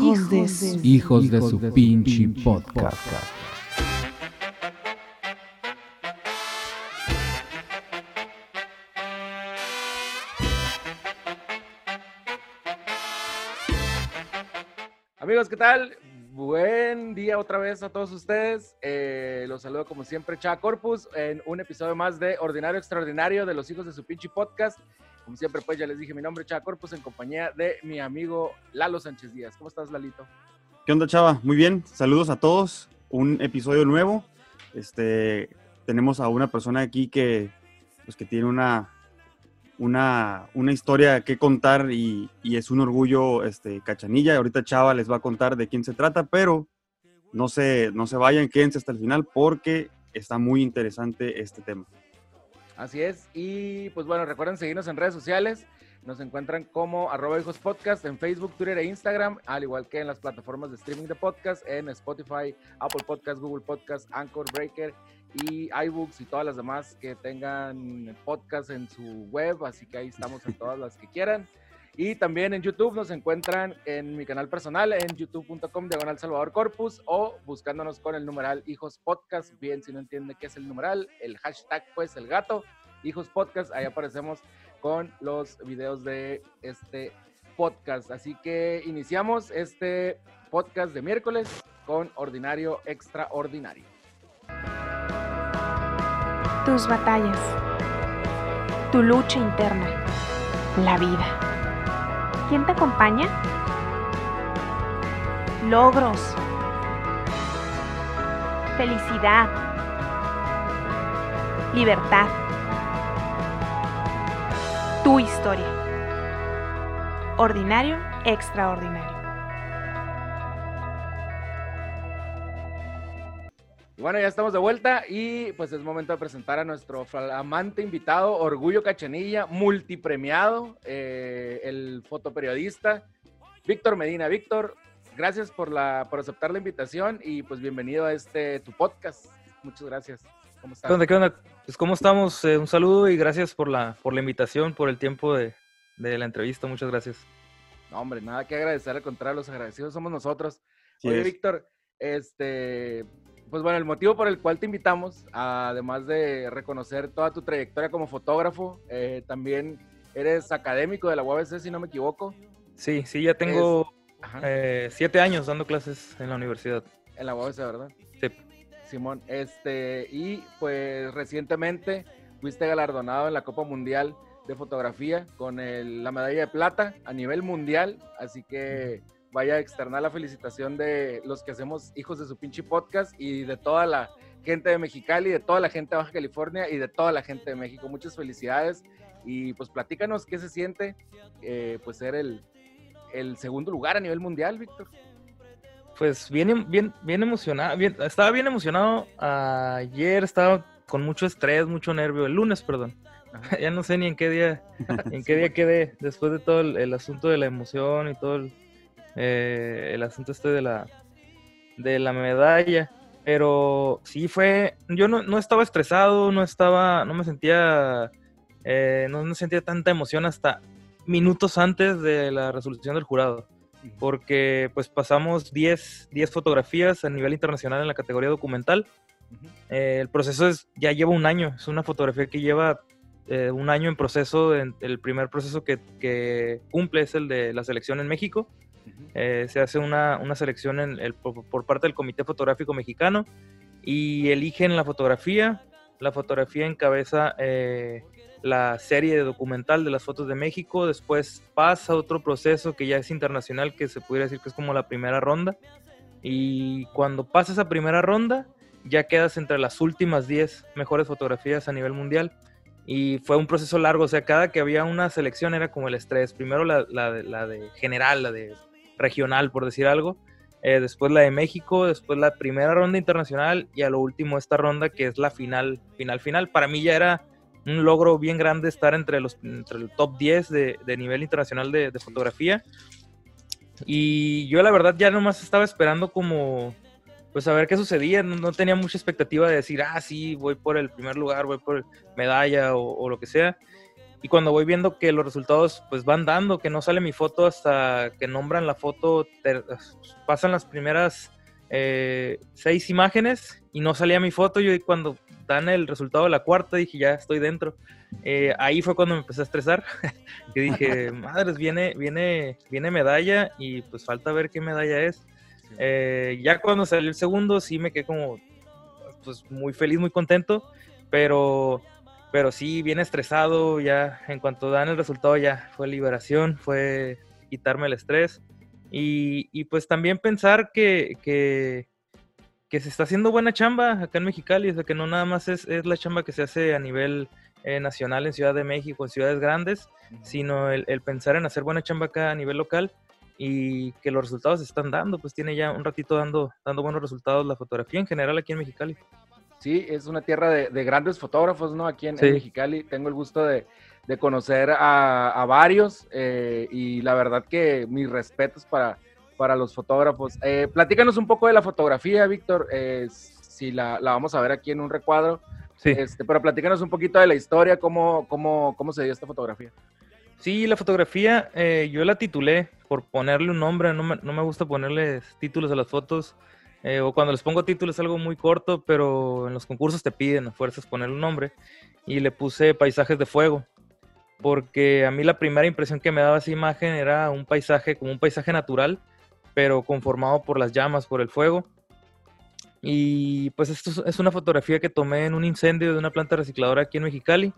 Hijos, de su... Hijos de su pinche podcast. Amigos, ¿qué tal? Buen día otra vez a todos ustedes. Eh, los saludo como siempre, Chava Corpus, en un episodio más de Ordinario Extraordinario de los hijos de su pinche podcast. Como siempre, pues ya les dije mi nombre, Chava Corpus, en compañía de mi amigo Lalo Sánchez Díaz. ¿Cómo estás, Lalito? ¿Qué onda, Chava? Muy bien, saludos a todos. Un episodio nuevo. Este, tenemos a una persona aquí que, pues, que tiene una, una, una historia que contar y, y es un orgullo este, cachanilla. Ahorita Chava les va a contar de quién se trata, pero no se, no se vayan, quédense hasta el final porque está muy interesante este tema. Así es. Y pues bueno, recuerden seguirnos en redes sociales. Nos encuentran como arroba hijos podcast en Facebook, Twitter e Instagram, al igual que en las plataformas de streaming de podcast, en Spotify, Apple Podcast, Google Podcast, Anchor, Breaker y iBooks y todas las demás que tengan podcast en su web. Así que ahí estamos en todas las que quieran. Y también en YouTube nos encuentran en mi canal personal, en youtube.com diagonal Salvador Corpus o buscándonos con el numeral Hijos Podcast. Bien, si no entiende qué es el numeral, el hashtag, pues el gato, Hijos Podcast. Ahí aparecemos con los videos de este podcast. Así que iniciamos este podcast de miércoles con Ordinario Extraordinario. Tus batallas. Tu lucha interna. La vida. ¿Quién te acompaña? Logros. Felicidad. Libertad. Tu historia. Ordinario, extraordinario. Y bueno, ya estamos de vuelta y pues es momento de presentar a nuestro flamante invitado, Orgullo Cachanilla, multipremiado, eh, el fotoperiodista, Víctor Medina. Víctor, gracias por, la, por aceptar la invitación y pues bienvenido a este tu podcast. Muchas gracias. ¿Cómo estás? ¿Qué onda? ¿Qué onda? Pues cómo estamos, Eh, un saludo y gracias por la, por la invitación, por el tiempo de, de la entrevista, muchas gracias. No, hombre, nada que agradecer, al contrario, los agradecidos somos nosotros. Sí Oye, es. Víctor, este, pues bueno, el motivo por el cual te invitamos, además de reconocer toda tu trayectoria como fotógrafo, eh, también eres académico de la UABC, si no me equivoco, Sí, sí, ya tengo Ajá, eh, siete años dando clases en la universidad. en la UABC, ¿verdad? Sí. Simón, este, y pues recientemente fuiste galardonado en la Copa Mundial de Fotografía con el- la medalla de plata a nivel mundial, así que vaya a externar la felicitación de los que hacemos Hijos de su pinche podcast y de toda la gente de Mexicali, de toda la gente de Baja California y de toda la gente de México. Muchas felicidades y pues platícanos qué se siente eh, pues ser el, el segundo lugar a nivel mundial, Víctor. Pues bien, em- bien, bien emocionado, bien, estaba bien emocionado ayer, estaba con mucho estrés, mucho nervio, el lunes, perdón. Ya no sé ni en qué día, en qué día quedé, después de todo el, el asunto de la emoción y todo el, eh, el asunto este de la, de la medalla. Pero sí fue, yo no, no estaba estresado, no estaba, no me sentía, eh, no, no sentía tanta emoción hasta minutos antes de la resolución del jurado porque pues pasamos 10, 10 fotografías a nivel internacional en la categoría documental. Eh, el proceso es, ya lleva un año, es una fotografía que lleva eh, un año en proceso. en- el primer proceso que, que cumple es el de la selección en México. Eh, se hace una, una selección en el- por, por parte del Comité Fotográfico Mexicano y eligen la fotografía. La fotografía encabeza eh, la serie de documental de las fotos de México. Después pasa otro proceso que ya es internacional, que se pudiera decir que es como la primera ronda. Y cuando pasa esa primera ronda, ya quedas entre las últimas 10 mejores fotografías a nivel mundial. Y fue un proceso largo, o sea, cada que había una selección era como el estrés. Primero la, la de- general, la de regional, por decir algo. eh, después la de México, después la primera ronda internacional y a lo último esta ronda que es la final, final, final. Para mí ya era un logro bien grande estar entre, los, entre el top 10 de, de nivel internacional de, de fotografía. Y yo la verdad ya nomás estaba esperando como, pues a ver qué sucedía. No, no tenía mucha expectativa de decir, ah, sí, voy por el primer lugar, voy por medalla o, o lo que sea. y cuando voy viendo que los resultados pues van dando, que no sale mi foto hasta que nombran la foto, pasan las primeras eh, seis imágenes y no salía mi foto, yo cuando dan el resultado de la cuarta dije ya estoy dentro. Eh, ahí fue cuando me empecé a estresar, que dije, madres, viene, viene, viene medalla y pues falta ver qué medalla es. Eh, ya cuando salió el segundo sí me quedé como pues muy feliz, muy contento, pero pero sí, bien estresado, ya en cuanto dan el resultado ya fue liberación, fue quitarme el estrés y, pues también pensar que, que, se está haciendo buena chamba acá en Mexicali, o sea que no nada más es, la chamba que se hace a nivel eh, nacional en Ciudad de México, en ciudades grandes, sino el, el, pensar en hacer buena chamba acá a nivel local y que los resultados se están dando, pues tiene ya un ratito dando, dando buenos resultados la fotografía en general aquí en Mexicali. Sí, es una tierra de, grandes fotógrafos, ¿no? Aquí en, Mexicali tengo el gusto de, conocer a, varios eh, y la verdad que mis respetos para, para los fotógrafos. Eh, platícanos un poco de la fotografía, Víctor, eh, si la, vamos a ver aquí en un recuadro. Sí. Este, pero platícanos un poquito de la historia, cómo, cómo, cómo se dio esta fotografía. Sí, la fotografía yo la titulé por ponerle un nombre, no me, no me gusta ponerles títulos a las fotos. Eh, o cuando les pongo títulos es algo muy corto, pero en los concursos te piden a fuerzas poner un nombre. Y le puse paisajes de fuego, porque a mí la primera impresión que me daba esa imagen era un paisaje como un paisaje natural, pero conformado por las llamas, por el fuego. Y pues esto es una fotografía que tomé en un incendio de una planta recicladora aquí en Mexicali.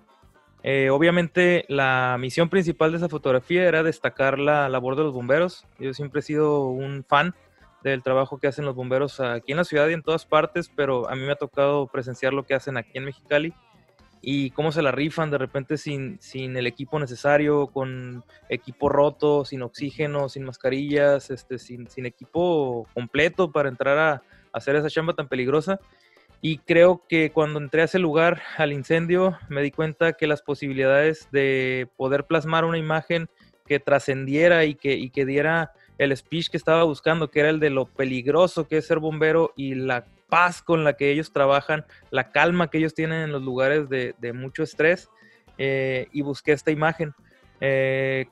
Eh, obviamente la misión principal de esa fotografía era destacar la labor de los bomberos. Yo siempre he sido un fan del trabajo que hacen los bomberos aquí en la ciudad y en todas partes, pero a mí me ha tocado presenciar lo que hacen aquí en Mexicali y cómo se la rifan de repente sin, sin el equipo necesario, con equipo roto, sin oxígeno, sin mascarillas, este, sin, sin equipo completo para entrar a, hacer esa chamba tan peligrosa. Y creo que cuando entré a ese lugar, al incendio, me di cuenta que las posibilidades de poder plasmar una imagen que trascendiera y que, y que diera el speech que estaba buscando, que era el de lo peligroso que es ser bombero y la paz con la que ellos trabajan, la calma que ellos tienen en los lugares de, mucho estrés, eh, y busqué esta imagen. Eh,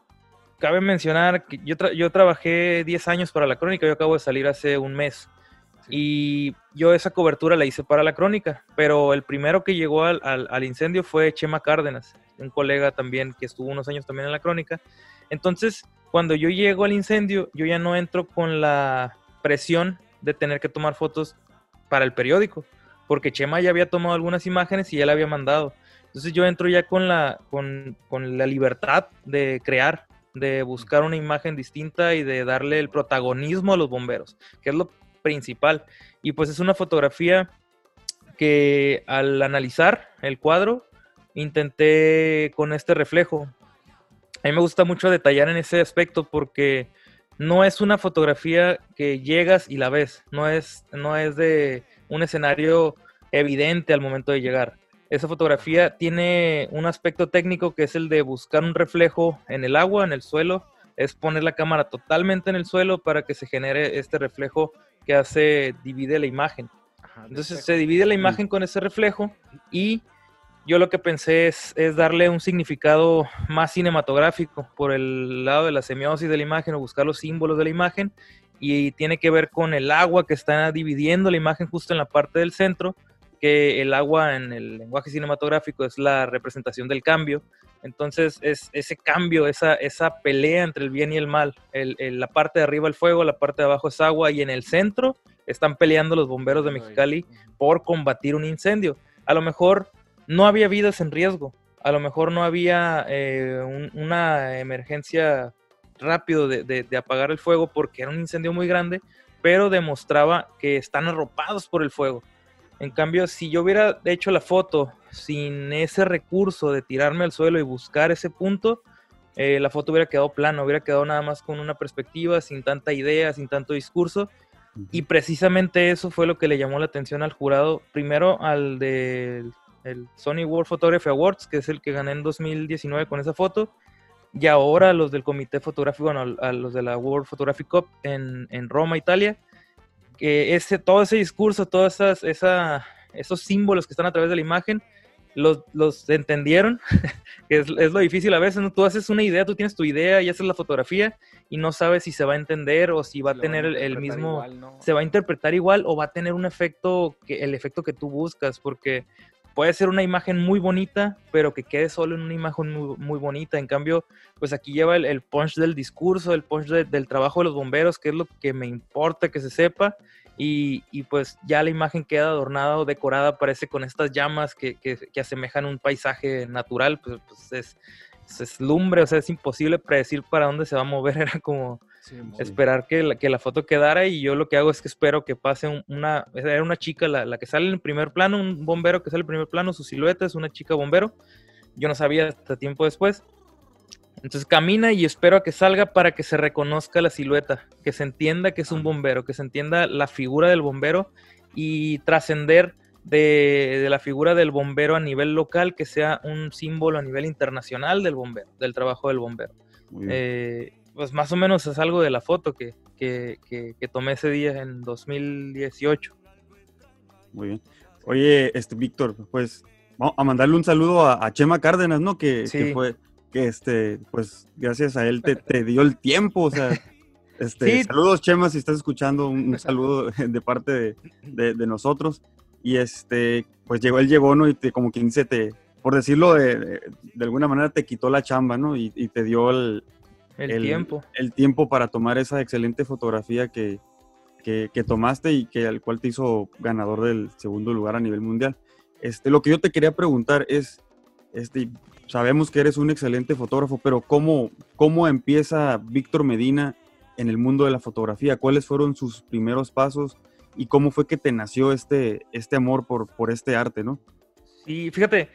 cabe mencionar que yo, yo trabajé 10 años para la crónica, yo acabo de salir hace un mes. Y yo esa cobertura la hice para la crónica, pero el primero que llegó al, al, incendio fue Chema Cárdenas, un colega también que estuvo unos años también en la crónica. Entonces, cuando yo llego al incendio, yo ya no entro con la presión de tener que tomar fotos para el periódico, porque Chema ya había tomado algunas imágenes y ya la había mandado. Entonces yo entro ya con la, con, con la libertad de crear, de buscar una imagen distinta y de darle el protagonismo a los bomberos, que es lo principal. Y pues es una fotografía que al analizar el cuadro, intenté con este reflejo, a mí me gusta mucho detallar en ese aspecto porque no es una fotografía que llegas y la ves, no es, no es de un escenario evidente al momento de llegar. Esa fotografía tiene un aspecto técnico que es el de buscar un reflejo en el agua, en el suelo, es poner la cámara totalmente en el suelo para que se genere este reflejo que hace, divide la imagen. Entonces se divide la imagen con ese reflejo y yo lo que pensé es, darle un significado más cinematográfico por el lado de la semiosis de la imagen o buscar los símbolos de la imagen y tiene que ver con el agua que está dividiendo la imagen justo en la parte del centro, que el agua en el lenguaje cinematográfico es la representación del cambio. Entonces es ese cambio, esa, esa pelea entre el bien y el mal. la parte de arriba el fuego, la parte de abajo es agua y en el centro están peleando los bomberos de Mexicali por combatir un incendio. A lo mejor no había vidas en riesgo. A lo mejor no había eh, una emergencia rápido de, apagar el fuego porque era un incendio muy grande, pero demostraba que están arropados por el fuego. En cambio, si yo hubiera hecho la foto sin ese recurso de tirarme al suelo y buscar ese punto, eh, la foto hubiera quedado plana, hubiera quedado nada más con una perspectiva, sin tanta idea, sin tanto discurso. Y precisamente eso fue lo que le llamó la atención al jurado, primero al del el Sony World Photography Awards, que es el que gané en 2019 con esa foto, y ahora los del Comité Fotográfico, bueno, a los de la World Photography Cup en, Roma, Italia, que ese, todo ese discurso, todos esas, esa, esos símbolos que están a través de la imagen, los, los entendieron, que es, es, lo difícil a veces, ¿no? Tú haces una idea, tú tienes tu idea y haces la fotografía y no sabes si se va a entender o si va a tener el, el, mismo, igual, ¿no? se va a interpretar igual o va a tener un efecto, que, el efecto que tú buscas, porque puede ser una imagen muy bonita, pero que quede solo en una imagen muy, muy bonita. En cambio, pues aquí lleva el, el punch del discurso, el punch de, del trabajo de los bomberos, que es lo que me importa que se sepa. Y, y, pues ya la imagen queda adornada o decorada, parece con estas llamas que, que, que asemejan un paisaje natural, pues, pues es, es, lumbre, o sea, es imposible predecir para dónde se va a mover, era como sí, esperar que la, que la, foto quedara y yo lo que hago es que espero que pase un, una, era una chica la, la, que sale en primer plano, un bombero que sale en primer plano, su silueta es una chica bombero, yo no sabía hasta tiempo después, entonces camina y espero a que salga para que se reconozca la silueta, que se entienda que es un bombero, que se entienda la figura del bombero y trascender de, de, la figura del bombero a nivel local, que sea un símbolo a nivel internacional del bombero, del trabajo del bombero. Eh, pues más o menos es algo de la foto que, que, que, que, tomé ese día en 2018. Muy bien. Oye, este Víctor, pues vamos a mandarle un saludo a, a Chema Cárdenas, ¿no? Que, sí. que fue que este, pues gracias a él te, te dio el tiempo, o sea, este, sí. saludos Chema, si estás escuchando, un, saludo de parte de, de, de, nosotros. Y este, pues llegó, él llegó, ¿no? Y te, como quien dice, te, por decirlo de, de, alguna manera, te quitó la chamba, ¿no? Y, y te dio el, el, el, tiempo. El tiempo para tomar esa excelente fotografía que, que, que, tomaste y que al cual te hizo ganador del segundo lugar a nivel mundial. Este, lo que yo te quería preguntar es, este, sabemos que eres un excelente fotógrafo, pero ¿cómo, cómo empieza Víctor Medina en el mundo de la fotografía? ¿Cuáles fueron sus primeros pasos y cómo fue que te nació este, este amor por, por este arte, no? Sí, fíjate,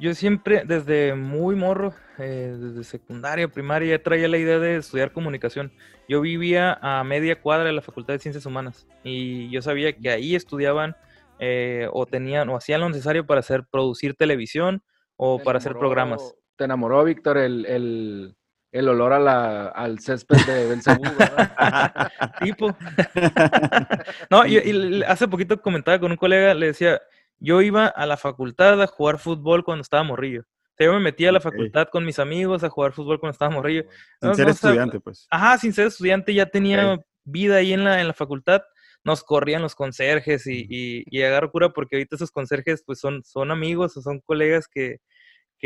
yo siempre, desde muy morro, eh, desde secundaria, primaria, traía la idea de estudiar comunicación. Yo vivía a media cuadra de la Facultad de Ciencias Humanas y yo sabía que ahí estudiaban eh, o tenían o hacían lo necesario para hacer producir televisión o para hacer programas. ¿Te enamoró, Víctor, el, el, el olor a la, al césped de Belcebú, tipo. no, yo, y hace poquito comentaba con un colega, le decía, yo iba a la facultad a jugar fútbol cuando estaba morrillo. O sea, yo me metía a la facultad con mis amigos a jugar fútbol cuando estaba morrillo. Sin no, ser no, estudiante, pues. Ajá, sin ser estudiante, ya tenía okay. vida ahí en la, en la facultad. Nos corrían los conserjes y, y, y agarro cura porque ahorita esos conserjes pues son, son amigos o son colegas que,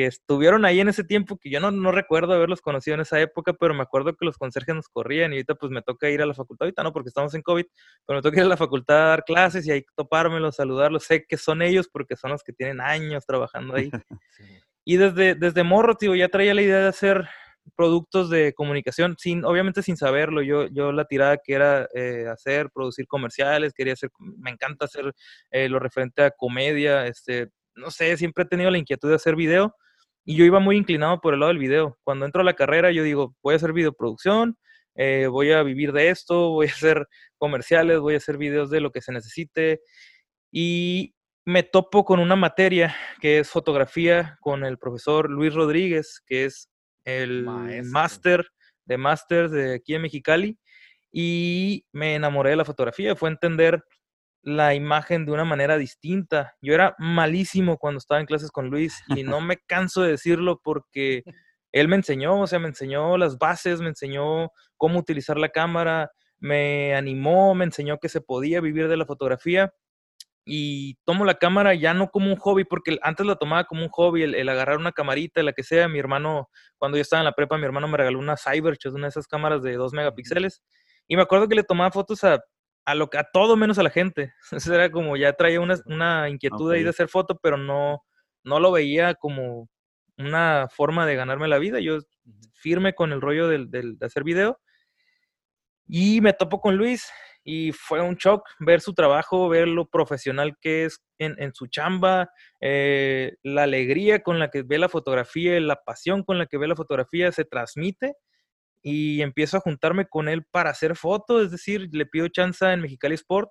que estuvieron ahí en ese tiempo, que yo no, no recuerdo haberlos conocido en esa época, pero me acuerdo que los conserjes nos corrían y ahorita pues me toca ir a la facultad, ahorita no porque estamos en COVID, pero me toca ir a la facultad a dar clases y ahí topármelos, saludarlos, sé que son ellos porque son los que tienen años trabajando ahí. sí. Y desde, desde morro, tío, ya traía la idea de hacer productos de comunicación, sin, obviamente sin saberlo, yo, yo la tirada que era eh, hacer, producir comerciales, quería hacer, me encanta hacer eh, lo referente a comedia, este, no sé, siempre he tenido la inquietud de hacer video y yo iba muy inclinado por el lado del video. Cuando entro a la carrera, yo digo, voy a hacer videoproducción, eh, voy a vivir de esto, voy a hacer comerciales, voy a hacer videos de lo que se necesite. Y me topo con una materia que es fotografía con el profesor Luis Rodríguez, que es el máster de máster de aquí en Mexicali. Y me enamoré de la fotografía, fue entender la imagen de una manera distinta. Yo era malísimo cuando estaba en clases con Luis y no me canso de decirlo porque él me enseñó, o sea, me enseñó las bases, me enseñó cómo utilizar la cámara, me animó, me enseñó que se podía vivir de la fotografía y tomo la cámara ya no como un hobby, porque antes la tomaba como un hobby, el, el agarrar una camarita, la que sea. Mi hermano, cuando yo estaba en la prepa, mi hermano me regaló una Cybershot, una de esas cámaras de 2 megapíxeles. Y me acuerdo que le tomaba fotos a a lo a todo menos a la gente. Eso era como ya traía una, una inquietud okay. ahí de hacer foto, pero no, no lo veía como una forma de ganarme la vida. Yo firme con el rollo del, del, de hacer video. Y me topo con Luis y fue un shock ver su trabajo, ver lo profesional que es en, en su chamba, eh, la alegría con la que ve la fotografía, la pasión con la que ve la fotografía se transmite y empiezo a juntarme con él para hacer fotos, es decir, le pido chance en Mexicali Sport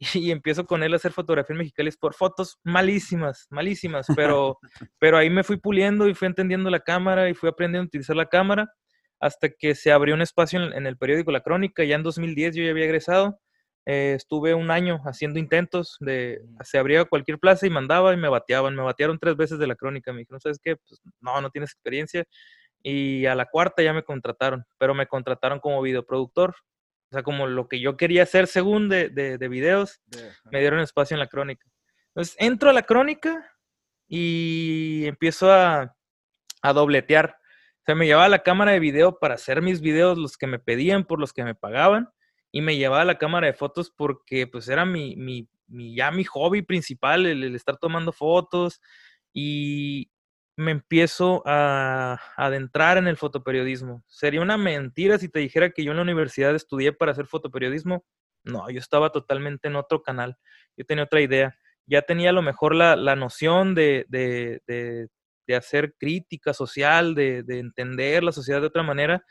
y empiezo con él a hacer fotografía en Mexicali Sport, fotos malísimas, malísimas, pero, pero ahí me fui puliendo y fui entendiendo la cámara y fui aprendiendo a utilizar la cámara hasta que se abrió un espacio en, en, el periódico La Crónica, ya en 2010 yo ya había egresado, eh, estuve un año haciendo intentos de, se abría cualquier plaza y mandaba y me bateaban, me batearon tres veces de la crónica, me dijeron, ¿sabes qué? Pues, no, no tienes experiencia. Y a la cuarta ya me contrataron, pero me contrataron como videoproductor. O sea, como lo que yo quería hacer según de, de, de videos, me dieron espacio en la crónica. Entonces entro a la crónica y empiezo a, a dobletear. O sea, me llevaba la cámara de video para hacer mis videos, los que me pedían, por los que me pagaban, y me llevaba la cámara de fotos porque pues era mi, mi, mi ya mi hobby principal, el, el, estar tomando fotos, y me empiezo a, adentrar en el fotoperiodismo. Sería una mentira si te dijera que yo en la universidad estudié para hacer fotoperiodismo. No, yo estaba totalmente en otro canal, yo tenía otra idea ya tenía a lo mejor la, la noción de, de, de, de, hacer crítica social, de, entender la sociedad de otra manera,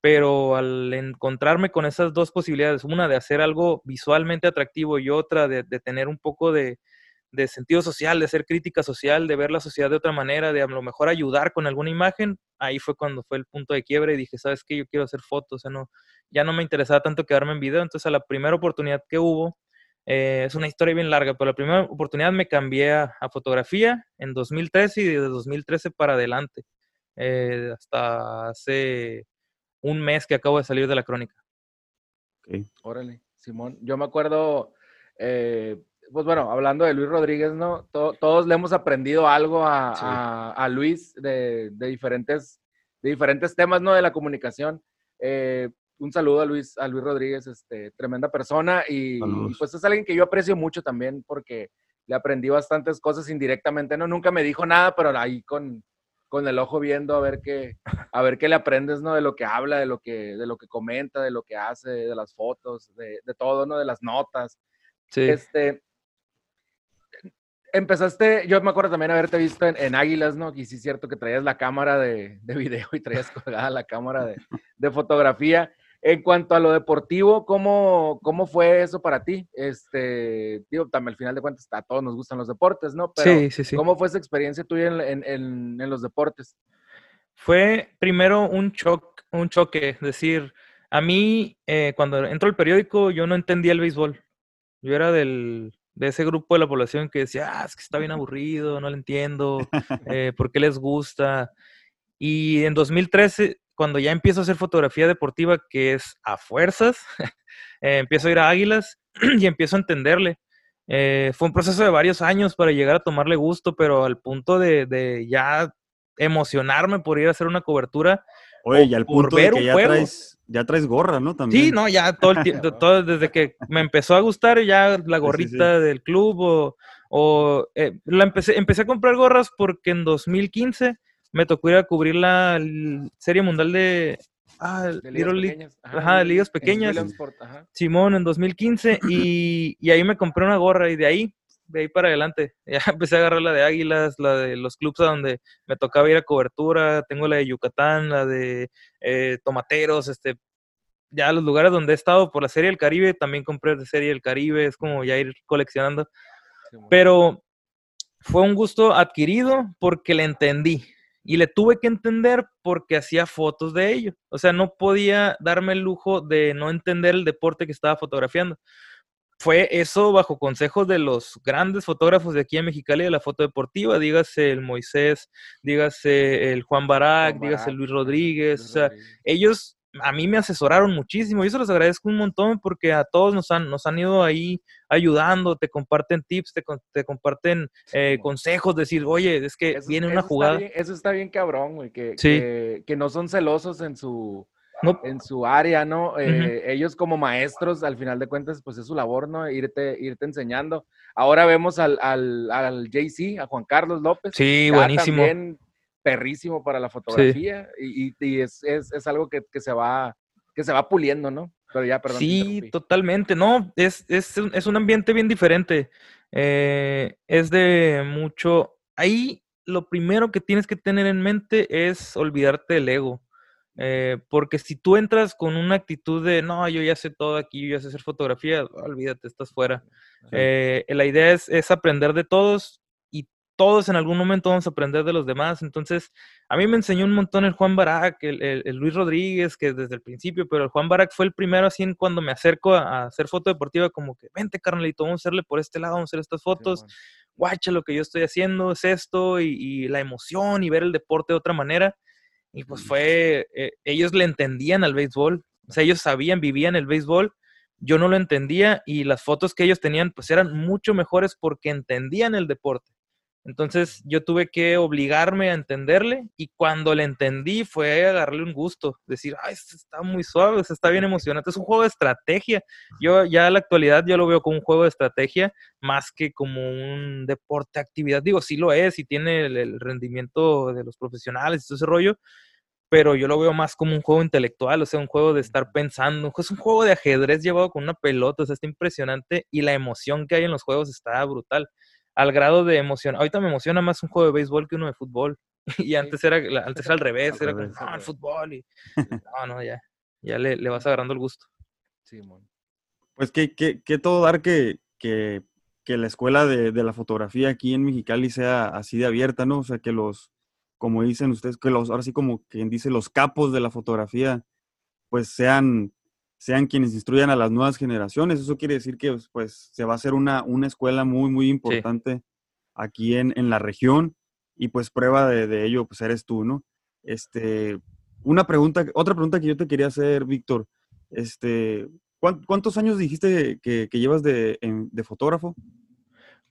pero al encontrarme con esas dos posibilidades, una de hacer algo visualmente atractivo y otra de, tener un poco de, sentido social, de hacer crítica social, de ver la sociedad de otra manera, de a lo mejor ayudar con alguna imagen, ahí fue cuando fue el punto de quiebre y dije, ¿sabes qué? Yo quiero hacer fotos, o sea, no, ya no me interesaba tanto quedarme en video, entonces a la primera oportunidad que hubo, eh, es una historia bien larga, pero la primera oportunidad me cambié a, fotografía en 2013 y de 2013 para adelante, eh, hasta hace un mes que acabo de salir de la crónica. Okay. Órale, Simón. Yo me acuerdo, eh, pues bueno, hablando de Luis Rodríguez, ¿no? todos le hemos aprendido algo a, sí. a, a Luis de, de, diferentes, de diferentes temas, ¿no? De la comunicación. Eh, un saludo a Luis, a Luis Rodríguez, este, tremenda persona y, y, pues es alguien que yo aprecio mucho también porque le aprendí bastantes cosas indirectamente, no, nunca me dijo nada, pero ahí con, con el ojo viendo a ver qué, a ver qué le aprendes, ¿no? De lo que habla, de lo que, de lo que comenta, de lo que hace, de las fotos, de, de todo, ¿no? De las notas. Sí. Este, empezaste, yo me acuerdo también haberte visto en, en, Águilas, ¿no? Y sí es cierto que traías la cámara de, de video y traías colgada la cámara de, de, fotografía. En cuanto a lo deportivo, ¿cómo, cómo fue eso para ti? Este, digo, también al final de cuentas a todos nos gustan los deportes, ¿no? Pero, sí, sí, sí. ¿cómo fue esa experiencia tuya en, en, en, en los deportes? Fue primero un, choque, un choque, es decir, a mí eh, cuando entró el periódico yo no entendía el béisbol. Yo era del, de ese grupo de la población que decía, ah, es que está bien aburrido, no lo entiendo, eh, ¿por qué les gusta? Y en 2013 cuando ya empiezo a hacer fotografía deportiva, que es a fuerzas, eh, empiezo a ir a Águilas y empiezo a entenderle. Eh, fue un proceso de varios años para llegar a tomarle gusto, pero al punto de, de ya emocionarme por ir a hacer una cobertura. Oye, y al punto de que ya traes, ya traes, gorra, ¿no? También. Sí, no, ya todo el tiempo, todo, desde que me empezó a gustar ya la gorrita sí, sí, sí. del club o, o eh, la empecé, empecé a comprar gorras porque en 2015 me tocó ir a cubrir la Serie Mundial de, ah, de ligas pequeñas. Ajá, ajá, de ligas pequeñas. En Simón en 2015 y, y, ahí me compré una gorra y de ahí, de ahí para adelante, ya empecé a agarrar la de Águilas, la de los clubes a donde me tocaba ir a cobertura, tengo la de Yucatán, la de eh, Tomateros, este, ya los lugares donde he estado por la Serie del Caribe, también compré de Serie del Caribe, es como ya ir coleccionando. Sí, Pero fue un gusto adquirido porque le entendí y le tuve que entender porque hacía fotos de ello. O sea, no podía darme el lujo de no entender el deporte que estaba fotografiando. Fue eso bajo consejos de los grandes fotógrafos de aquí en Mexicali de la foto deportiva, dígase el Moisés, dígase el Juan Barak, Juan Barak dígase Luis Rodríguez, Luis Rodríguez. o sea, ellos a mí me asesoraron muchísimo y eso les agradezco un montón porque a todos nos han, nos han ido ahí ayudando, te comparten tips, te, te comparten eh, consejos, decir, oye, es que eso, viene eso una jugada. Está bien, eso está bien cabrón, güey, que, sí. que, que, no son celosos en su, no. en su área, ¿no? Eh, uh -huh. Ellos como maestros, al final de cuentas, pues es su labor, ¿no? Irte, irte enseñando. Ahora vemos al, al, al JC, a Juan Carlos López. Sí, buenísimo. También perrísimo para la fotografía sí. y, y es, es, es, algo que, que, se va, que se va puliendo, ¿no? Pero ya, perdón. Sí, totalmente, no, es, es, es, un ambiente bien diferente. Eh, es de mucho... Ahí lo primero que tienes que tener en mente es olvidarte del ego. Eh, porque si tú entras con una actitud de, no, yo ya sé todo aquí, yo ya sé hacer fotografía, olvídate, estás fuera. Sí. Eh, la idea es, es aprender de todos, todos en algún momento vamos a aprender de los demás. Entonces, a mí me enseñó un montón el Juan Barak, el, el, Luis Rodríguez, que desde el principio, pero el Juan Barak fue el primero así en cuando me acerco a, hacer foto deportiva, como que, vente carnalito, vamos a hacerle por este lado, vamos a hacer estas fotos, guacha, lo que yo estoy haciendo es esto, y, la emoción y ver el deporte de otra manera. Y pues fue, eh, ellos le entendían al béisbol, o sea, ellos sabían, vivían el béisbol, yo no lo entendía y las fotos que ellos tenían pues eran mucho mejores porque entendían el deporte. Entonces yo tuve que obligarme a entenderle y cuando le entendí fue agarrarle un gusto, decir, ay, está muy suave, está bien emocionante, es un juego de estrategia. Yo ya en la actualidad yo lo veo como un juego de estrategia más que como un deporte actividad. Digo, sí lo es y tiene el, rendimiento de los profesionales y todo ese rollo, pero yo lo veo más como un juego intelectual, o sea, un juego de estar pensando, es un juego de ajedrez llevado con una pelota, o sea, está impresionante y la emoción que hay en los juegos está brutal al grado de emoción. Ahorita me emociona más un juego de béisbol que uno de fútbol. Y antes era, antes era al revés, era como, no, el fútbol. Y, no, no, ya, ya le, le, vas agarrando el gusto. Sí, Pues que, que, que, todo dar que, que, que la escuela de, de, la fotografía aquí en Mexicali sea así de abierta, ¿no? O sea, que los, como dicen ustedes, que los, ahora sí como quien dice, los capos de la fotografía, pues sean sean quienes instruyan a las nuevas generaciones. Eso quiere decir que pues, se va a hacer una, una escuela muy, muy importante aquí en, en, la región y pues prueba de, de, ello pues eres tú, ¿no? Este, una pregunta, otra pregunta que yo te quería hacer, Víctor, este, ¿cuántos años dijiste que, que llevas de, de, fotógrafo?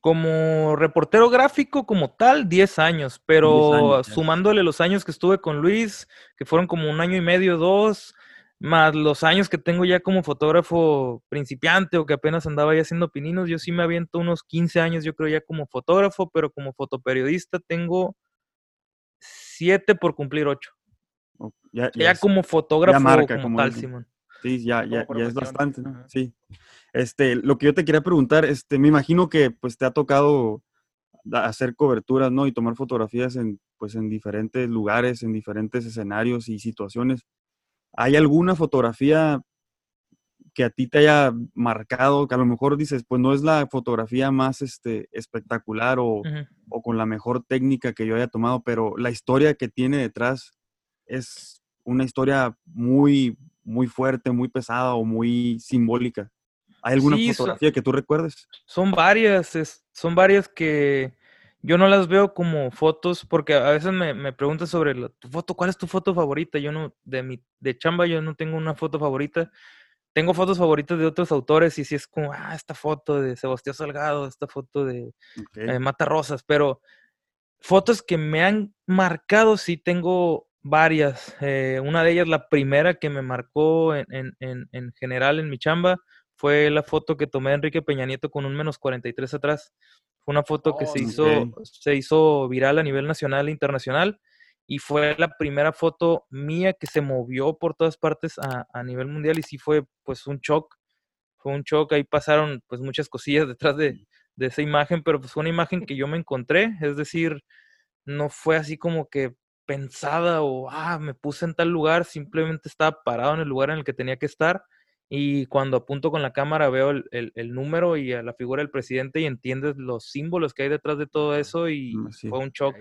Como reportero gráfico como tal, 10 años, pero sumándole los años que estuve con Luis, que fueron como un año y medio, dos, más los años que tengo ya como fotógrafo principiante o que apenas andaba ya haciendo pininos, yo sí me aviento unos 15 años, yo creo ya como fotógrafo, pero como fotoperiodista tengo 7 por cumplir 8. ya, como fotógrafo como, tal, Simón. Sí, ya, ya, ya es bastante, ¿no? Sí. Este, lo que yo te quería preguntar, este, me imagino que pues te ha tocado hacer coberturas, ¿no? Y tomar fotografías en, pues, en diferentes lugares, en diferentes escenarios y situaciones. ¿Hay alguna fotografía que a ti te haya marcado, que a lo mejor dices, pues no es la fotografía más este, espectacular o, o, con la mejor técnica que yo haya tomado, pero la historia que tiene detrás es una historia muy, muy fuerte, muy pesada o muy simbólica? ¿Hay alguna fotografía que tú recuerdes? Son varias, son varias que yo no las veo como fotos porque a veces me, me preguntan sobre tu foto, ¿cuál es tu foto favorita? Yo no, de mi, de chamba yo no tengo una foto favorita. Tengo fotos favoritas de otros autores y si es como, ah, esta foto de Sebastián Salgado, esta foto de eh, Mata Rosas, pero fotos que me han marcado sí tengo varias. Eh, una de ellas, la primera que me marcó en, en, en, general en mi chamba, fue la foto que tomé de Enrique Peña Nieto con un menos 43 atrás. Fue una foto que se, hizo, se hizo viral a nivel nacional e internacional y fue la primera foto mía que se movió por todas partes a, nivel mundial y sí fue pues un shock. Fue un shock, ahí pasaron pues muchas cosillas detrás de, de esa imagen, pero pues fue una imagen que yo me encontré, es decir, no fue así como que pensada o, ah, me puse en tal lugar, simplemente estaba parado en el lugar en el que tenía que estar y cuando apunto con la cámara veo el, el, número y a la figura del presidente y entiendes los símbolos que hay detrás de todo eso y mm, fue un shock.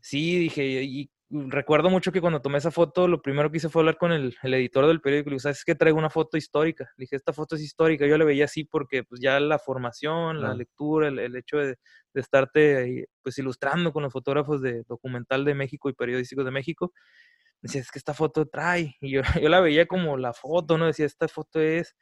Sí, dije, y, recuerdo mucho que cuando tomé esa foto, lo primero que hice fue hablar con el, el editor del periódico. Le dije, ¿sabes qué? Traigo una foto histórica. Le dije, esta foto es histórica. Yo le veía así porque pues ya la formación, la lectura, el, el hecho de, de, estarte pues ilustrando con los fotógrafos de documental de México y periodísticos de México, decía, es que esta foto trae. Y yo, yo la veía como la foto, ¿no? Decía, esta foto es.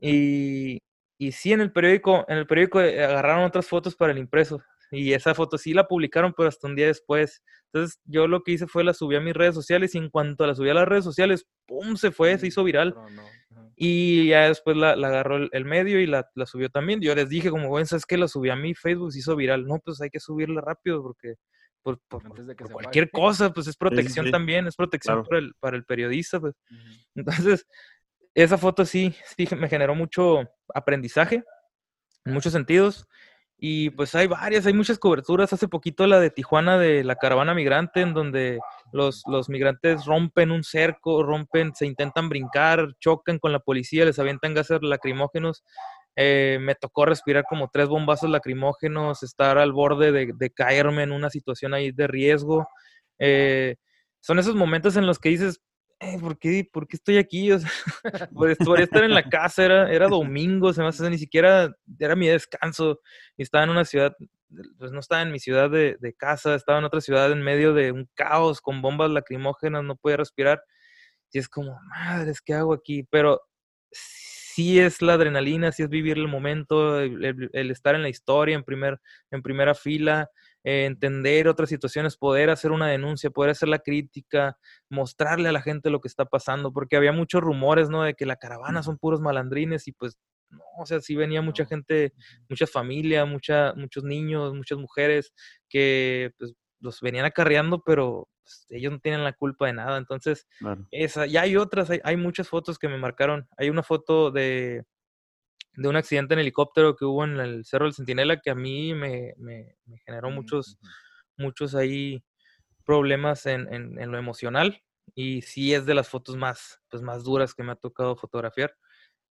Y, y sí, en el periódico, en el periódico eh, agarraron otras fotos para el impreso. Y esa foto sí la publicaron, pero hasta un día después. Entonces, yo lo que hice fue la subí a mis redes sociales y en cuanto la subí a las redes sociales, ¡pum! se fue, se hizo viral. Y ya después la, agarró el, medio y la, la, subió también. Yo les dije, como, bueno, ¿sabes qué? La subí a mi Facebook, se hizo viral. No, pues hay que subirla rápido porque por, cualquier cosa, pues es protección también, es protección para, el, para, el, periodista. Pues. Entonces, esa foto sí, sí me generó mucho aprendizaje en muchos sentidos. Y pues hay varias, hay muchas coberturas. Hace poquito la de Tijuana de la caravana migrante, en donde los, los migrantes rompen un cerco, rompen, se intentan brincar, chocan con la policía, les avientan gases lacrimógenos Eh, me tocó respirar como tres bombazos lacrimógenos, estar al borde de, caerme en una situación ahí de riesgo. Eh, son esos momentos en los que dices, eh, ¿por, qué, ¿por qué estoy aquí? O sea, pues, podría estar en la casa, era, era domingo, se me hace, ni siquiera era mi descanso. Y estaba en una ciudad, pues no estaba en mi ciudad de, de casa, estaba en otra ciudad en medio de un caos con bombas lacrimógenas, no podía respirar. Y es como, madres, ¿qué hago aquí? Pero sí es la adrenalina, sí es vivir el momento, el, el- el estar en la historia en, primer, en primera fila, eh, entender otras situaciones, poder hacer una denuncia, poder hacer la crítica, mostrarle a la gente lo que está pasando, porque había muchos rumores, ¿no? De que la caravana son puros malandrines y pues, no, o sea, sí venía mucha gente, muchas familias, mucha, muchos niños, muchas mujeres que pues los venían acarreando, pero pues, ellos no tienen la culpa de nada. Entonces, Claro. esa, y hay otras, hay, hay muchas fotos que me marcaron. Hay una foto de, de un accidente en helicóptero que hubo en el Cerro del Centinela que a mí me, me- me generó Mm, muchos, ujú. muchos ahí problemas en, en- en lo emocional. Y sí es de las fotos más, pues, más duras que me ha tocado fotografiar.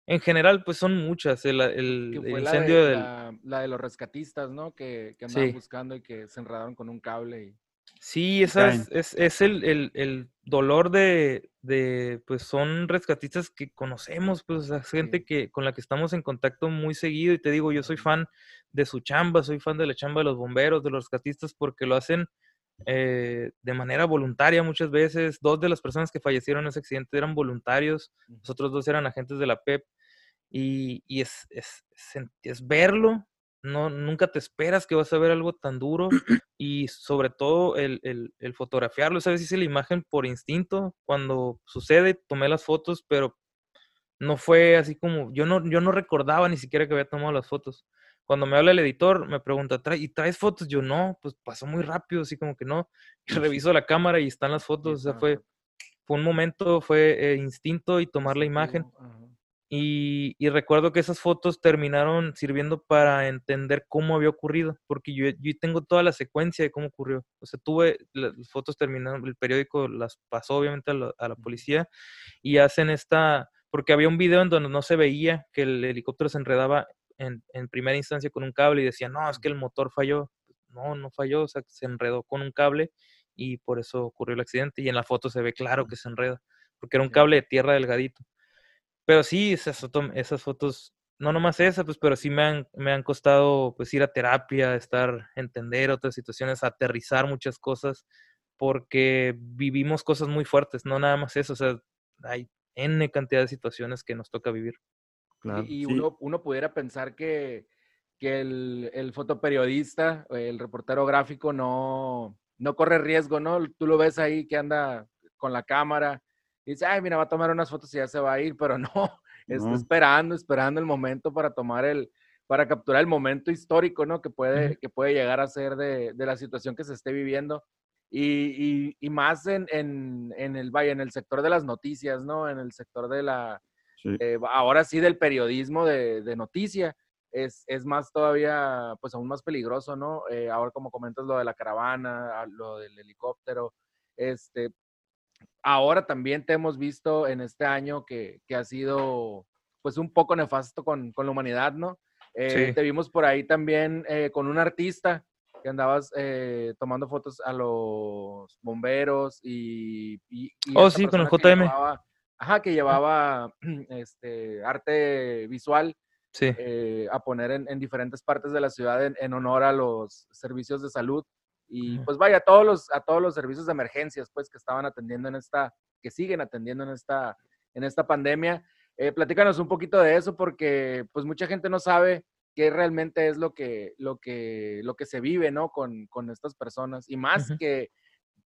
En general, pues son muchas. El, el- el fue la incendio de, del... la, la de los rescatistas, ¿no? Que, que andaban Sí. buscando y que se enredaron con un cable. Y... Sí, esa es, es, es el, el, el dolor de, de, pues son rescatistas que conocemos, pues, o sea, gente Sí. que, con la que estamos en contacto muy seguido. Y te digo, yo soy fan de su chamba, soy fan de la chamba de los bomberos, de los rescatistas, porque lo hacen eh, de manera voluntaria muchas veces. Dos de las personas que fallecieron en ese accidente eran voluntarios, los otros dos eran agentes de la PEP. Y, y es, es, es es verlo, no, nunca te esperas que vas a ver algo tan duro y sobre todo el, el, el fotografiarlo, ¿sabes? Hice la imagen por instinto, cuando sucede, tomé las fotos, pero no fue así como, yo no, yo no recordaba ni siquiera que había tomado las fotos. Cuando me habla el editor, me pregunta, "¿Trae- ¿y traes fotos? Yo no, pues pasó muy rápido, así como que no. Y reviso la cámara y están las fotos, o sea, fue, fue un momento, fue eh, instinto y tomar la imagen. Y, y recuerdo que esas fotos terminaron sirviendo para entender cómo había ocurrido, porque yo, yo tengo toda la secuencia de cómo ocurrió. O sea, tuve la- las fotos terminaron, el periódico las pasó obviamente a la, a la Ujú. policía y hacen esta, porque había un video en donde no se veía que el helicóptero se enredaba en, en primera instancia con un cable y decía, no, es que el motor falló. No, no falló, o sea, se enredó con un cable y por eso ocurrió el accidente. Y en la foto se ve claro que se enreda, porque era un cable de tierra delgadito. Pero sí, esas, foto- esas fotos, no nomás esa, pues, pero sí me han, me han costado pues ir a terapia, estar, entender otras situaciones, aterrizar muchas cosas, porque vivimos cosas muy fuertes, no nada más eso, o sea, hay N cantidad de situaciones que nos toca vivir. Claro. Y, y sí. uno, uno pudiera pensar que, que el, el fotoperiodista, el reportero gráfico no, no corre riesgo, ¿no? Tú lo ves ahí que anda con la cámara y dice, ay, mira, va a tomar unas fotos y ya se va a ir, pero no, está No. esperando, esperando el momento para tomar el, para capturar el momento histórico, ¿no? Que puede, Ujú. que puede llegar a ser de, de la situación que se esté viviendo. Y, y- y más en, en, en el, en el sector de las noticias, ¿no? En el sector de la, Sí. eh, ahora sí del periodismo de, de noticia, es, es más todavía, pues aún más peligroso, ¿no? Eh, ahora como comentas lo de la caravana, lo del helicóptero, este, ahora también te hemos visto en este año que, que ha sido pues un poco nefasto con, con la humanidad, ¿no? Eh, Sí. Te vimos por ahí también eh, con un artista que andabas eh, tomando fotos a los bomberos y... y- y Oh, sí, con el que JM. llevaba- ajá, que llevaba este, arte visual Sí, eh, a poner en, en diferentes partes de la ciudad en, en honor a los servicios de salud y pues vaya a todos los a todos los servicios de emergencias pues que estaban atendiendo en esta que siguen atendiendo en esta en esta pandemia. Eh, platícanos un poquito de eso porque pues mucha gente no sabe qué realmente es lo que lo que lo que se vive no con, con estas personas y más que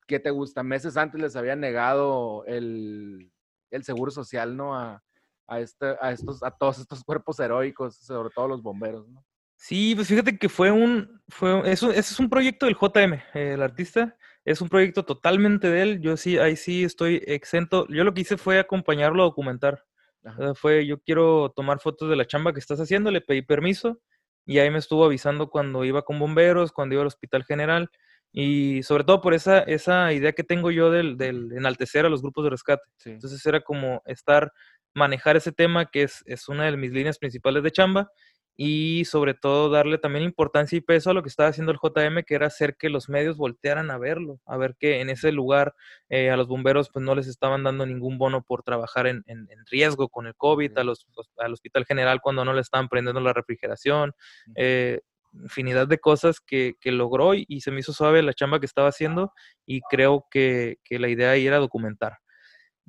que te gusta meses antes les habían negado el, el seguro social no a a, este, a, estos, a todos estos cuerpos heroicos, sobre todo los bomberos, ¿no? Sí, pues fíjate que fue un, fue, eso, es un proyecto del JM, eh, el artista, es un proyecto totalmente de él, yo sí, ahí sí estoy exento, yo lo que hice fue acompañarlo a documentar, Ajá. Sea, fue, yo quiero tomar fotos de la chamba que estás haciendo, le pedí permiso y ahí me estuvo avisando cuando iba con bomberos, cuando iba al hospital general y sobre todo por esa, esa idea que tengo yo del, del enaltecer a los grupos de rescate. Sí. Entonces era como estar manejar ese tema que es, es una de mis líneas principales de chamba y sobre todo darle también importancia y peso a lo que estaba haciendo el JM, que era hacer que los medios voltearan a verlo, a ver que en ese lugar eh, a los bomberos pues no les estaban dando ningún bono por trabajar en, en, riesgo con el COVID, a los, al Hospital General cuando no le estaban prendiendo la refrigeración, eh, infinidad de cosas que, que, logró y, se me hizo suave la chamba que estaba haciendo y creo que, que la idea ahí era documentar.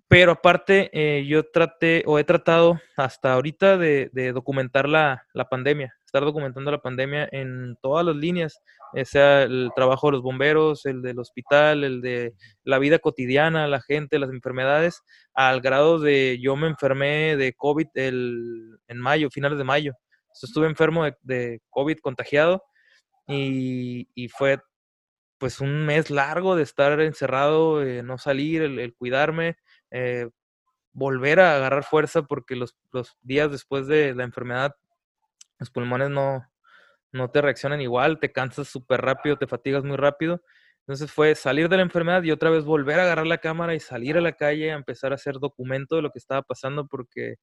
Pero aparte, eh, yo traté o he tratado hasta ahorita de, documentar la, pandemia, estar documentando la pandemia en todas las líneas, eh, sea el trabajo de los bomberos, el del hospital, el de la vida cotidiana, la gente, las enfermedades, al grado de yo me enfermé de COVID el, en mayo, finales de mayo. estuve enfermo de, COVID contagiado y, fue pues un mes largo de estar encerrado, eh, no salir, el cuidarme eh, volver a agarrar fuerza porque los, días después de la enfermedad, los pulmones no, no te reaccionan igual, te cansas súper rápido, te fatigas muy rápido. Entonces fue salir de la enfermedad y otra vez volver a agarrar la cámara y salir a la calle a empezar a hacer documento de lo que estaba pasando porque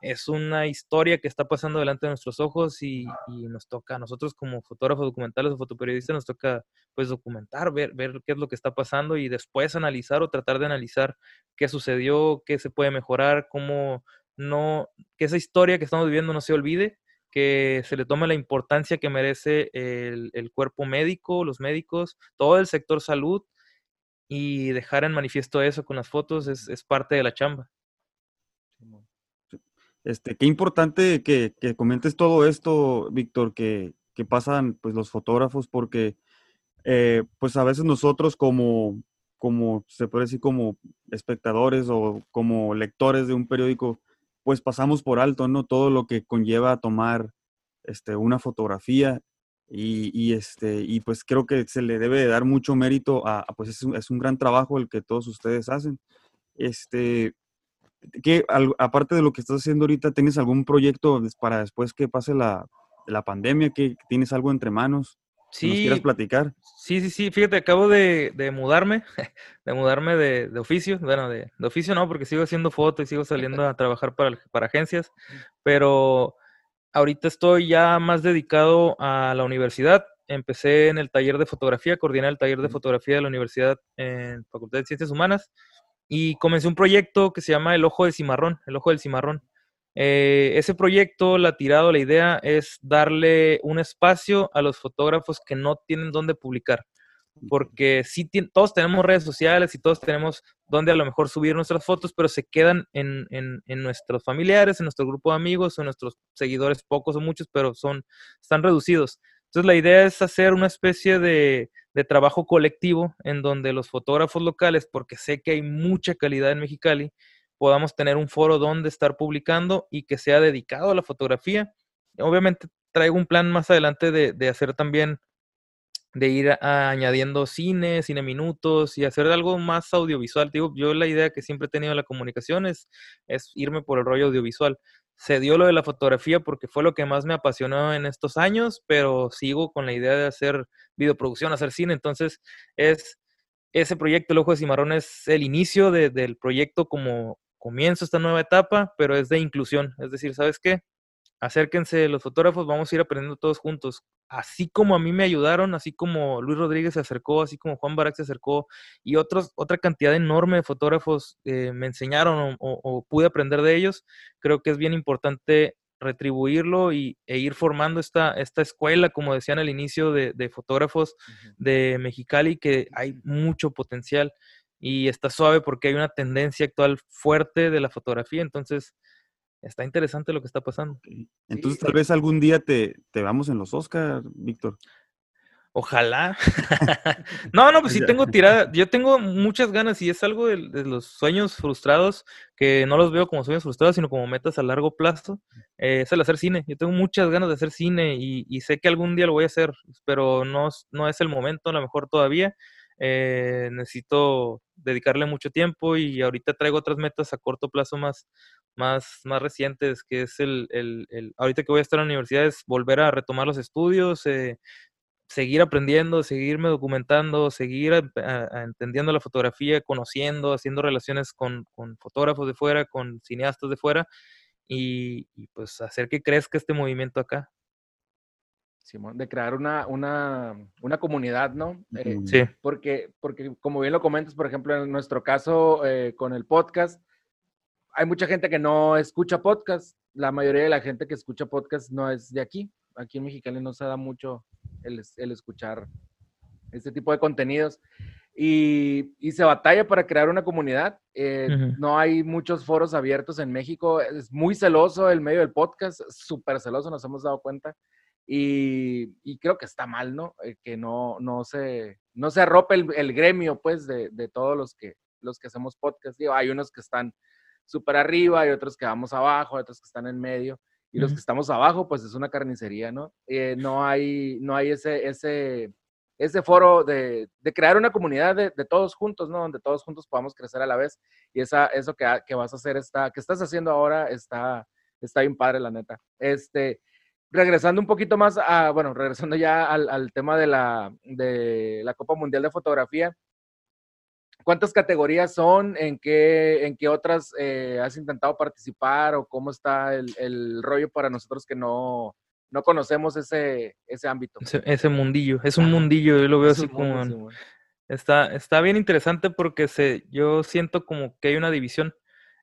es una historia que está pasando delante de nuestros ojos y, nos toca a nosotros como fotógrafos documentales o fotoperiodistas, nos toca pues documentar, ver, ver qué es lo que está pasando y después analizar o tratar de analizar qué sucedió, qué se puede mejorar, cómo no, que esa historia que estamos viviendo no se olvide, que se le tome la importancia que merece el, el cuerpo médico, los médicos, todo el sector salud y dejar en manifiesto eso con las fotos es, es parte de la chamba. Este, qué importante que, comentes todo esto, Víctor, que, pasan pues, los fotógrafos, porque eh, pues a veces nosotros como, como, se puede decir, como espectadores o como lectores de un periódico, pues pasamos por alto, ¿no? Todo lo que conlleva tomar este, una fotografía y, este, y pues creo que se le debe dar mucho mérito a, pues es un, es un gran trabajo el que todos ustedes hacen. Este, ¿Qué, aparte de lo que estás haciendo ahorita, ¿tienes algún proyecto para después que pase la, la pandemia? que ¿Tienes algo entre manos? Sí. ¿Nos quieras platicar? Sí, sí, sí. Fíjate, acabo de, de mudarme, de mudarme de, de oficio. Bueno, de, de, oficio no, porque sigo haciendo fotos y sigo saliendo a trabajar para, para agencias. Pero ahorita estoy ya más dedicado a la universidad. Empecé en el taller de fotografía, coordiné el taller de fotografía de la universidad en Facultad de Ciencias Humanas y comencé un proyecto que se llama El Ojo del Cimarrón, El Ojo del Cimarrón. Eh, ese proyecto, la tirada, la idea es darle un espacio a los fotógrafos que no tienen dónde publicar. Porque sí, todos tenemos redes sociales y todos tenemos dónde a lo mejor subir nuestras fotos, pero se quedan en, en, en nuestros familiares, en nuestro grupo de amigos, en nuestros seguidores, pocos o muchos, pero son, están reducidos. Entonces la idea es hacer una especie de, de trabajo colectivo en donde los fotógrafos locales, porque sé que hay mucha calidad en Mexicali, podamos tener un foro donde estar publicando y que sea dedicado a la fotografía. Obviamente traigo un plan más adelante de, de hacer también, de ir añadiendo cine, cine minutos y hacer algo más audiovisual. Digo, yo la idea que siempre he tenido en la comunicación es irme por el rollo audiovisual se dio lo de la fotografía porque fue lo que más me apasionó en estos años, pero sigo con la idea de hacer videoproducción, hacer cine. Entonces, es ese proyecto, El Ojo de Cimarrón, es el inicio del proyecto como comienzo esta nueva etapa, pero es de inclusión. Es decir, ¿sabes qué? Acérquense los fotógrafos, vamos a ir aprendiendo todos juntos. Así como a mí me ayudaron, así como Luis Rodríguez se acercó, así como Juan Barak se acercó y otros, otra cantidad enorme de fotógrafos eh, me enseñaron o, pude aprender de ellos, creo que es bien importante retribuirlo y, e ir formando esta, esta escuela, como decían al inicio, de, fotógrafos de Mexicali, que hay mucho potencial y está suave porque hay una tendencia actual fuerte de la fotografía, entonces está interesante lo que está pasando. Entonces, tal vez algún día te, te vamos en los Oscars, Víctor. Ojalá. no, no, pues sí tengo tirada. Yo tengo muchas ganas y es algo de, los sueños frustrados que no los veo como sueños frustrados, sino como metas a largo plazo. Eh, es el hacer cine. Yo tengo muchas ganas de hacer cine y, y, sé que algún día lo voy a hacer, pero no, no es el momento, a lo mejor todavía. Eh, necesito dedicarle mucho tiempo y ahorita traigo otras metas a corto plazo más, más, más recientes, que es el, el, el ahorita que voy a estar en la universidad es volver a retomar los estudios, eh, seguir aprendiendo, seguirme documentando, seguir a- a- a entendiendo la fotografía, conociendo, haciendo relaciones con, con fotógrafos de fuera, con cineastas de fuera y, y, pues hacer que crezca este movimiento acá. Simón, de crear una, una, una comunidad, ¿no? Eh. Sí, porque, porque como bien lo comentas, por ejemplo, en nuestro caso eh, con el podcast, hay mucha gente que no escucha podcast. La mayoría de la gente que escucha podcast no es de aquí. Aquí en Mexicali no se da mucho el, es- el escuchar este tipo de contenidos. Y, y se batalla para crear una comunidad. Eh. No hay muchos foros abiertos en México. Es muy celoso el medio del podcast, súper celoso, nos hemos dado cuenta. Y, y creo que está mal, ¿no? Eh, que no, no, se, no se arrope el, el gremio, pues, de, de todos los que, los que hacemos podcast. Digo, hay unos que están súper arriba, hay otros que vamos abajo, hay otros que están en medio. Y los que estamos abajo, pues es una carnicería, ¿no? Eh, no hay, no hay ese, ese, ese foro de, de crear una comunidad de, de todos juntos, ¿no? Donde todos juntos podamos crecer a la vez. Y esa, eso que, que vas a hacer, está, que estás haciendo ahora, está, está bien padre, la neta. Este, regresando un poquito más a, bueno, regresando ya al, al tema de la, de la Copa Mundial de Fotografía. ¿Cuántas categorías son? ¿En qué, en qué otras eh, has intentado participar? ¿O cómo está el, el rollo para nosotros que no, no conocemos ese, ese ámbito? ese, ese mundillo, es un mundillo, yo lo veo Es así un mundo, como... Simón. Está, está bien interesante porque se, yo siento como que hay una división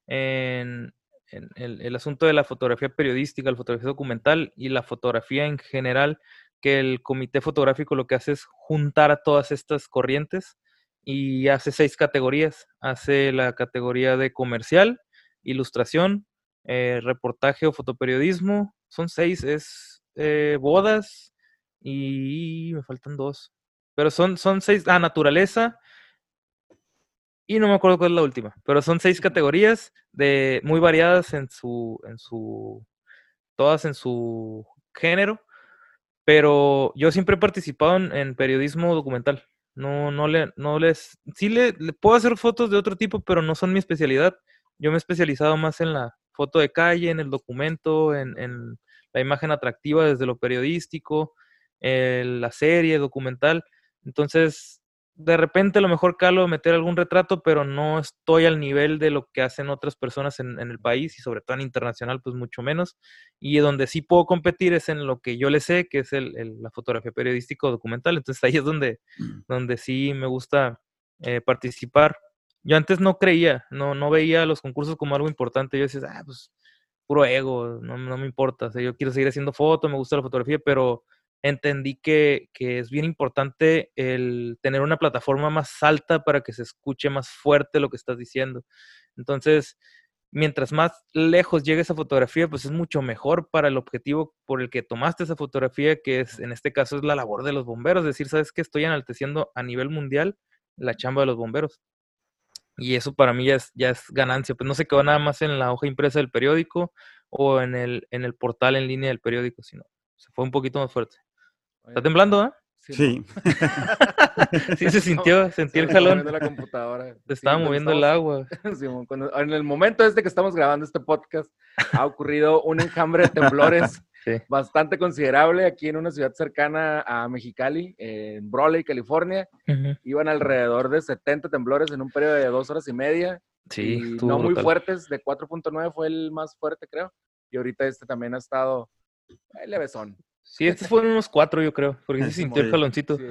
en, en el, el asunto de la fotografía periodística, la fotografía documental y la fotografía en general, que el comité fotográfico lo que hace es juntar a todas estas corrientes y hace seis categorías. Hace la categoría de comercial, ilustración, eh, reportaje o fotoperiodismo. Son seis, es eh, bodas y me faltan dos. Pero son, son seis. Ah, naturaleza. Y no me acuerdo cuál es la última. Pero son seis categorías de muy variadas en su. en su. todas en su género. Pero yo siempre he participado en, en periodismo documental. No, no le, no les. Sí le, puedo hacer fotos de otro tipo, pero no son mi especialidad. Yo me he especializado más en la foto de calle, en el documento, en, en la imagen atractiva desde lo periodístico, eh, la serie documental. Entonces, de repente a lo mejor calo meter algún retrato, pero no estoy al nivel de lo que hacen otras personas en, en el país y sobre todo en internacional, pues mucho menos. Y donde sí puedo competir es en lo que yo le sé, que es el, el- la fotografía periodística o documental. Entonces ahí es donde, donde sí me gusta eh, participar. Yo antes no creía, no, no veía los concursos como algo importante. Yo decía, ah, pues puro ego, no, no me importa. O sea, yo quiero seguir haciendo fotos, me gusta la fotografía, pero entendí que, que es bien importante el tener una plataforma más alta para que se escuche más fuerte lo que estás diciendo. Entonces, mientras más lejos llegue esa fotografía, pues es mucho mejor para el objetivo por el que tomaste esa fotografía, que es, en este caso, es la labor de los bomberos. Es decir, ¿sabes que Estoy enalteciendo a nivel mundial la chamba de los bomberos. Y eso para mí ya es, ya es ganancia. Pues no se quedó nada más en la hoja impresa del periódico o en el, en el portal en línea del periódico, sino se fue un poquito más fuerte. ¿Está temblando, ah? Sí. Sí se sintió, sentí el jalón. la computadora. Te estaba moviendo el agua. Simón, cuando- en el momento este que estamos grabando este podcast, ha ocurrido un enjambre de temblores Sí. bastante considerable aquí en una ciudad cercana a Mexicali, en Brawley, California. Iban alrededor de 70 temblores en un periodo de dos horas y media. Sí, y no muy fuertes, de 4.9 fue el más fuerte, creo. Y ahorita este también ha estado eh, levesón. Sí, estos fueron unos cuatro, yo creo, porque sí se sintió el jaloncito. Sí,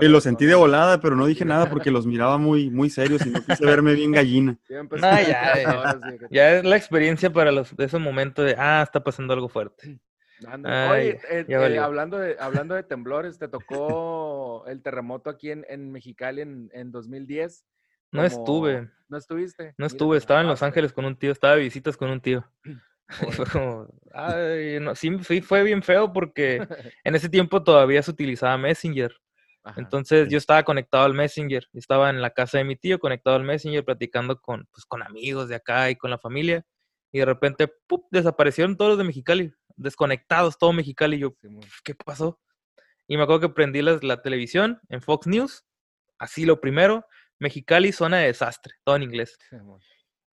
Y lo sentí de volada, pero no dije nada porque los miraba muy, muy serios y no quise verme bien gallina. No, ya, que- Ya es la experiencia para los, de ese momento de, ah, está pasando algo fuerte. Ay, Oye, eh, ya eh, valió. hablando, de, hablando de temblores, te tocó el terremoto aquí en, en Mexicali en, en 2010. No estuve, ¿No estuviste? no estuve, estaba en Los. Ángeles con un tío, estaba de visitas con un tío. Y fue como, ay, no, sí, sí, fue bien feo porque en ese tiempo todavía se utilizaba Messenger. Ajá. Entonces sí. yo estaba conectado al Messenger, estaba en la casa de mi tío conectado al Messenger platicando con, pues, con amigos de acá y con la familia y de repente ¡pup! desaparecieron todos los de Mexicali, desconectados todo Mexicali y yo. ¿qué pasó? Y me acuerdo que prendí las- la, televisión en Fox News, así lo primero, Mexicali zona de desastre, todo en inglés.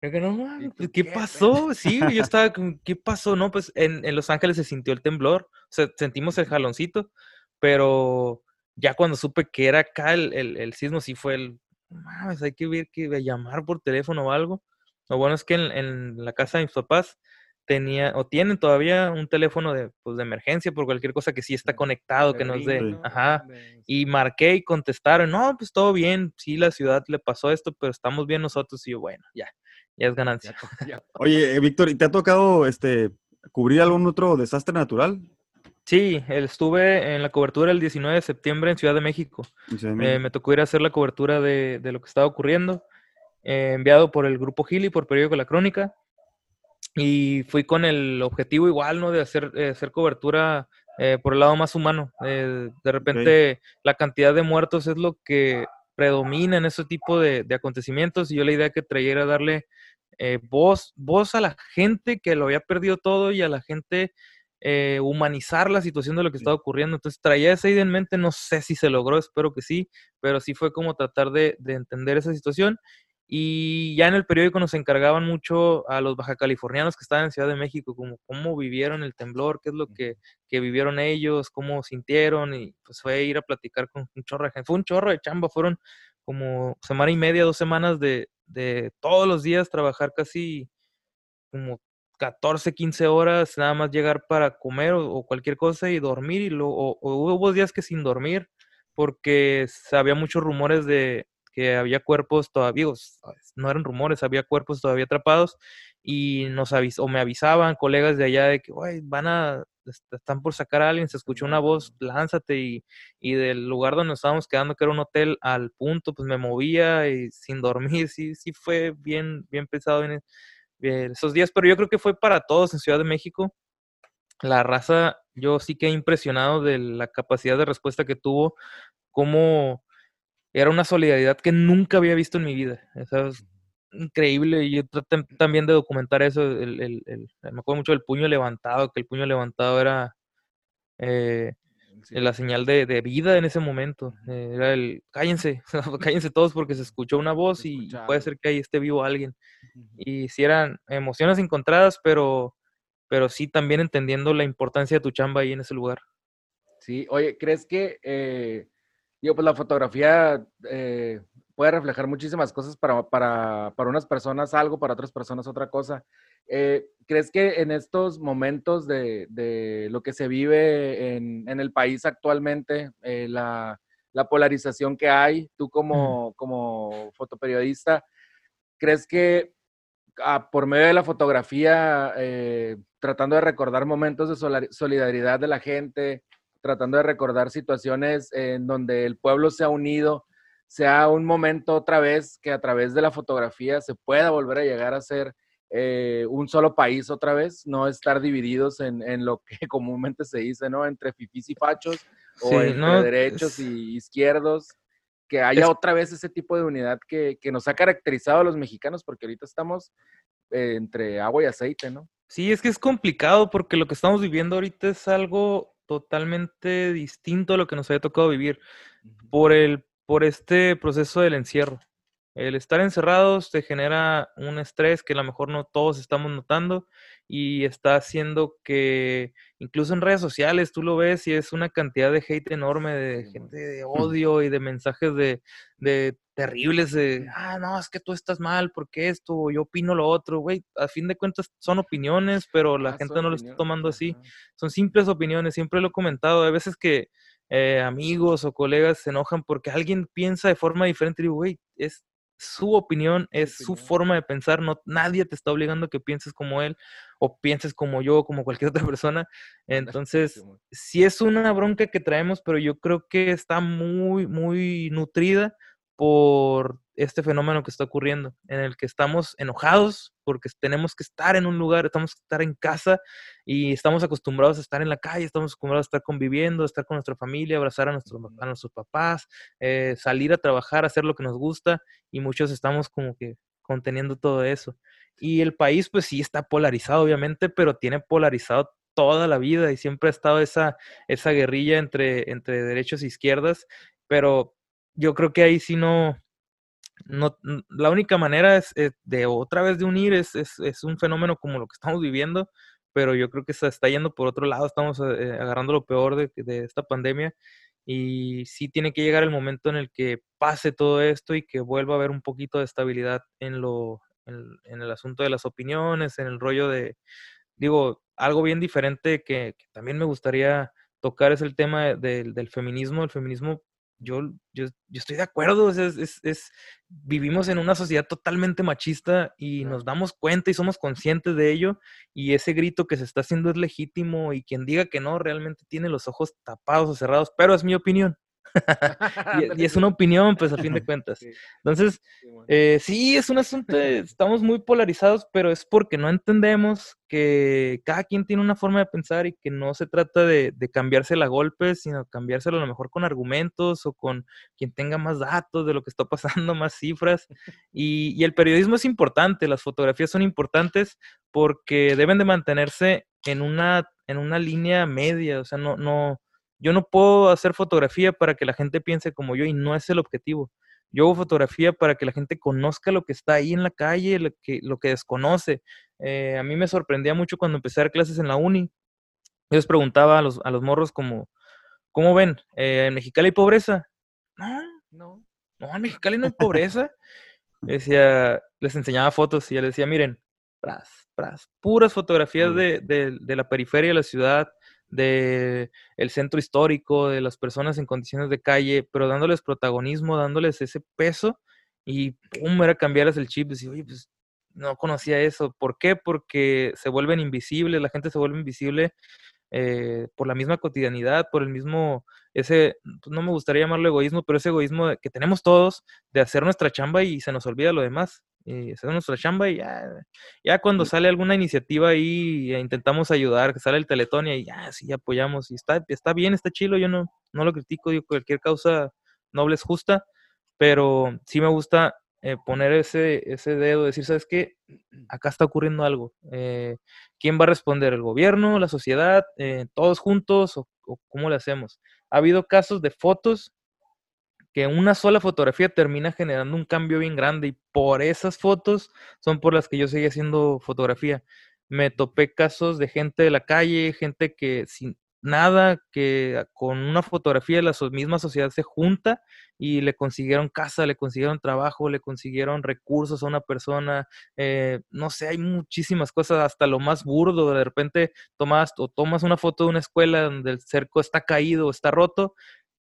Yo que no mames, pues, ¿qué qué, pasó? Sí, yo estaba como, ¿qué pasó? No, pues en, en Los Ángeles se sintió el temblor, o sea, sentimos el jaloncito, pero ya cuando supe que era acá el, el, el sismo, sí fue el, mames, hay que ver que llamar por teléfono o algo. Lo bueno es que en, en, la casa de mis papás tenía o tienen todavía un teléfono de, pues, de emergencia por cualquier cosa que sí está conectado, que no es de, ajá, y marqué y contestaron, no, pues todo bien, sí, la ciudad le pasó esto, pero estamos bien nosotros, y yo, bueno, ya, ya es ganancia. Oye, eh, Víctor, ¿y te ha tocado este cubrir algún otro desastre natural? Sí, estuve en la cobertura el 19 de septiembre en Ciudad de México. Eh, me tocó ir a hacer la cobertura de, de lo que estaba ocurriendo, eh, enviado por el Grupo Gili, por Periódico La Crónica, y fui con el objetivo igual, ¿no? De hacer, eh, hacer cobertura eh, por el lado más humano. de repente la cantidad de muertos es lo que predomina en ese tipo de, de acontecimientos y yo la idea que traía era darle voz, voz a la gente que lo había perdido todo y a la gente eh, humanizar la situación de lo que estaba ocurriendo. Entonces traía esa idea en mente, no sé si se logró, espero que sí, pero sí fue como tratar de, entender esa situación. Y ya en el periódico nos encargaban mucho a los baja californianos que estaban en Ciudad de México, como cómo vivieron el temblor, qué es lo que, vivieron ellos, cómo sintieron, y pues fue ir a platicar con un chorro de gente. Fue un chorro de chamba, fueron como semana y media, dos semanas de, de todos los días trabajar casi como 14, 15 horas nada más llegar para comer o, cualquier cosa y dormir. Y luego, hubo días que sin dormir porque había muchos rumores de que había cuerpos todavía, no eran rumores, había cuerpos todavía atrapados y nos avis o me avisaban colegas de allá de que, van a, están por sacar a alguien, se escuchó una voz, lánzate y, y del lugar donde nos estábamos quedando, que era un hotel al punto, pues me movía y sin dormir, sí, sí fue bien, bien pesado, bien, esos días, pero yo creo que fue para todos en Ciudad de México. La raza, yo sí que he impresionado de la capacidad de respuesta que tuvo, como era una solidaridad que nunca había visto en mi vida. es increíble. Y yo traté también de documentar eso. El, me acuerdo mucho del puño levantado, que el puño levantado era eh, la señal de, vida en ese momento. Eh, era el cállense, cállense todos porque se escuchó una voz y puede ser que ahí esté vivo alguien. Y si eran emociones encontradas, pero, pero sí también entendiendo la importancia de tu chamba ahí en ese lugar. Sí, oye, ¿crees que, eh, digo, pues la fotografía eh, puede reflejar muchísimas cosas para, para, para, unas personas algo, para otras personas otra cosa? Eh, ¿Crees que en estos momentos de, de lo que se vive en, en el país actualmente, la, la, polarización que hay, tú como, como fotoperiodista, ¿crees que por medio de la fotografía, eh, tratando de recordar momentos de solidaridad de la gente, tratando de recordar situaciones en donde el pueblo se ha unido, sea un momento otra vez que a través de la fotografía se pueda volver a llegar a ser eh, un solo país otra vez, no estar divididos en, lo que comúnmente se dice, ¿no? Entre fifís y fachos o entre derechos y izquierdos que haya otra vez ese tipo de unidad que, nos ha caracterizado a los mexicanos, porque ahorita estamos eh, entre agua y aceite, ¿no? Sí, es que es complicado porque lo que estamos viviendo ahorita es algo totalmente distinto a lo que nos había tocado vivir por, el, por este proceso del encierro. El estar encerrados te genera un estrés que a lo mejor no todos estamos notando y está haciendo que incluso en redes sociales tú lo ves y es una cantidad de hate enorme, de gente de odio y de mensajes de, de terribles de, ah, no, es que tú estás mal, porque esto, yo opino lo otro, güey, a fin de cuentas son opiniones, pero la gente no lo está tomando así, son simples opiniones, siempre lo he comentado, hay veces que eh, amigos o colegas se enojan porque alguien piensa de forma diferente y digo, güey, es su opinión, es su forma de pensar, no, nadie te está obligando a que pienses como él o pienses como yo, como cualquier otra persona. Entonces, sí es una bronca que traemos, pero yo creo que está muy, muy nutrida por este fenómeno que está ocurriendo, en el que estamos enojados porque tenemos que estar en un lugar, estamos que estar en casa y estamos acostumbrados a estar en la calle, estamos acostumbrados a estar conviviendo, a estar con nuestra familia, abrazar a, nuestros, a nuestros papás, eh, salir a trabajar, hacer lo que nos gusta y muchos estamos como que conteniendo todo eso. Y el país pues sí está polarizado obviamente, pero tiene polarizado toda la vida y siempre ha estado esa, esa guerrilla entre, entre derechos e izquierdas, pero yo creo que ahí sí no, no la única manera es, de otra vez de unir es, es, un fenómeno como lo que estamos viviendo, pero yo creo que se está yendo por otro lado, estamos eh, agarrando lo peor de, de esta pandemia y sí tiene que llegar el momento en el que pase todo esto y que vuelva a haber un poquito de estabilidad en lo en, en el asunto de las opiniones, en el rollo de, digo, algo bien diferente que, que también me gustaría tocar es el tema de- del- del feminismo. El feminismo, yo, yo, yo estoy de acuerdo, es, es- es- vivimos en una sociedad totalmente machista y nos damos cuenta y somos conscientes de ello y ese grito que se está haciendo es legítimo y quien diga que no realmente tiene los ojos tapados o cerrados, pero es mi opinión. Y, y es una opinión, pues a fin de cuentas. Entonces, eh, sí, es un asunto, estamos muy polarizados, pero es porque no entendemos que cada quien tiene una forma de pensar y que no se trata de, de cambiársela a golpes, sino cambiárselo a lo mejor con argumentos o con quien tenga más datos de lo que está pasando, más cifras. Y, y el periodismo es importante, las fotografías son importantes porque deben de mantenerse en una, en una línea media, o sea, no, no, yo no puedo hacer fotografía para que la gente piense como yo y no es el objetivo. Yo hago fotografía para que la gente conozca lo que está ahí en la calle, lo que, lo que desconoce. Eh, a mí me sorprendía mucho cuando empecé a dar clases en la uni. Yo les preguntaba a los, a los morros como, ¿cómo ven? Eh, ¿En Mexicali hay pobreza? No, No. no, en Mexicali no hay pobreza. Decía, les enseñaba fotos y yo les decía, miren, pras, pras, puras fotografías de, de- de la periferia de la ciudad, de el centro histórico, de las personas en condiciones de calle, pero dándoles protagonismo, dándoles ese peso y pum, era cambiarles el chip, decir, oye, pues no conocía eso. ¿Por qué? Porque se vuelven invisibles, la gente se vuelve invisible eh, por la misma cotidianidad, por el mismo, ese, pues, no me gustaría llamarlo egoísmo, pero ese egoísmo que tenemos todos de hacer nuestra chamba y se nos olvida lo demás. Y hacer nuestra chamba y ya, ya cuando sale alguna iniciativa ahí e intentamos ayudar, que sale el teletón y ya, sí, apoyamos y está, está bien, está chilo, yo no, no lo critico, digo, cualquier causa noble es justa, pero sí me gusta eh, poner ese, ese dedo, decir, ¿sabes qué? Acá está ocurriendo algo. eh, ¿Quién va a responder? ¿El gobierno? ¿La sociedad? eh, ¿Todos juntos? ¿O, o cómo le hacemos? Ha habido casos de fotos que una sola fotografía termina generando un cambio bien grande y por esas fotos son por las que yo seguí haciendo fotografía. Me topé casos de gente de la calle, gente que sin nada, que con una fotografía la misma sociedad se junta y le consiguieron casa, le consiguieron trabajo, le consiguieron recursos a una persona, eh, no sé, hay muchísimas cosas, hasta lo más burdo, de repente tomas o tomas una foto de una escuela donde el cerco está caído o está roto,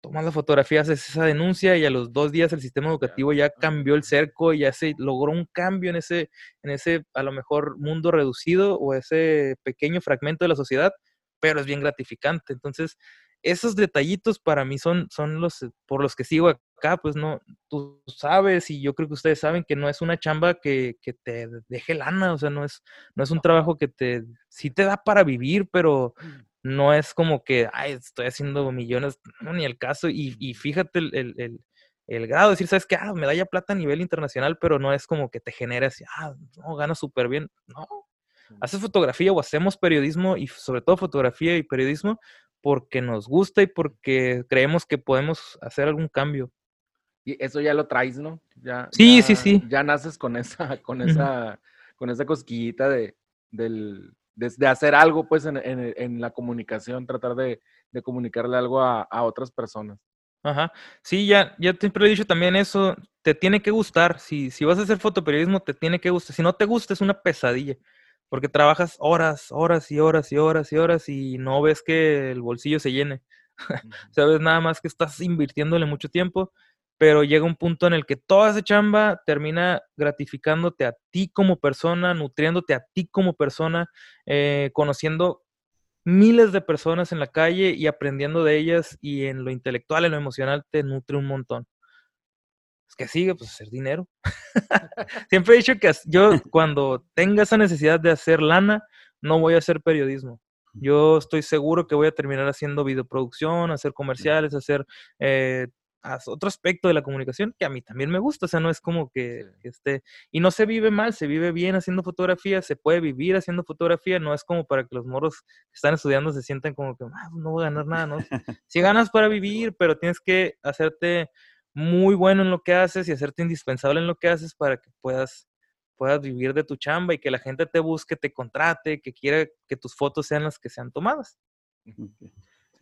tomas la fotografía, haces esa denuncia y a los dos días el sistema educativo ya cambió el cerco y ya se logró un cambio en ese, en ese a lo mejor mundo reducido o ese pequeño fragmento de la sociedad, pero es bien gratificante. Entonces, esos detallitos para mí son, son los eh, por los que sigo acá, pues no, tú sabes y yo creo que ustedes saben que no es una chamba que, que te deje lana, o sea, no es, no es un trabajo que te, sí te da para vivir, pero no es como que, ay, estoy haciendo millones, no, ni el caso, y, y fíjate el, el, el, el grado, de decir, ¿sabes qué? Ah, medalla plata a nivel internacional, pero no es como que te genere así, ah, no, gana súper bien, no, haces fotografía o hacemos periodismo y sobre todo fotografía y periodismo porque nos gusta y porque creemos que podemos hacer algún cambio. Y eso ya lo traes, ¿no? Ya, Sí, ya- sí, sí. Ya naces con esa, con esa, con esa cosquillita de, del, de, de hacer algo, pues, en, en- en la comunicación, tratar de, de comunicarle algo a, a otras personas. Ajá. Sí, ya, ya siempre he dicho también eso, te tiene que gustar. Si, si vas a hacer fotoperiodismo, te tiene que gustar. Si no te gusta, es una pesadilla. Porque trabajas horas, horas y horas y horas y horas y no ves que el bolsillo se llene. Sabes nada más que estás invirtiéndole mucho tiempo, pero llega un punto en el que toda esa chamba termina gratificándote a ti como persona, nutriéndote a ti como persona, eh, conociendo miles de personas en la calle y aprendiendo de ellas y en lo intelectual, en lo emocional, te nutre un montón. Es que sigue, pues hacer dinero. Siempre he dicho que yo cuando tenga esa necesidad de hacer lana, no voy a hacer periodismo. Yo estoy seguro que voy a terminar haciendo videoproducción, hacer comerciales, hacer eh, as- otro aspecto de la comunicación que a mí también me gusta. O sea, no es como que, Sí. que esté... Y no se vive mal, se vive bien haciendo fotografía, se puede vivir haciendo fotografía. No es como para que los moros que están estudiando se sientan como que "Ah, no voy a ganar nada, ¿no? Si ganas para vivir, pero tienes que hacerte muy bueno en lo que haces y hacerte indispensable en lo que haces para que puedas, puedas vivir de tu chamba y que la gente te busque, te contrate, que quiera que tus fotos sean las que sean tomadas.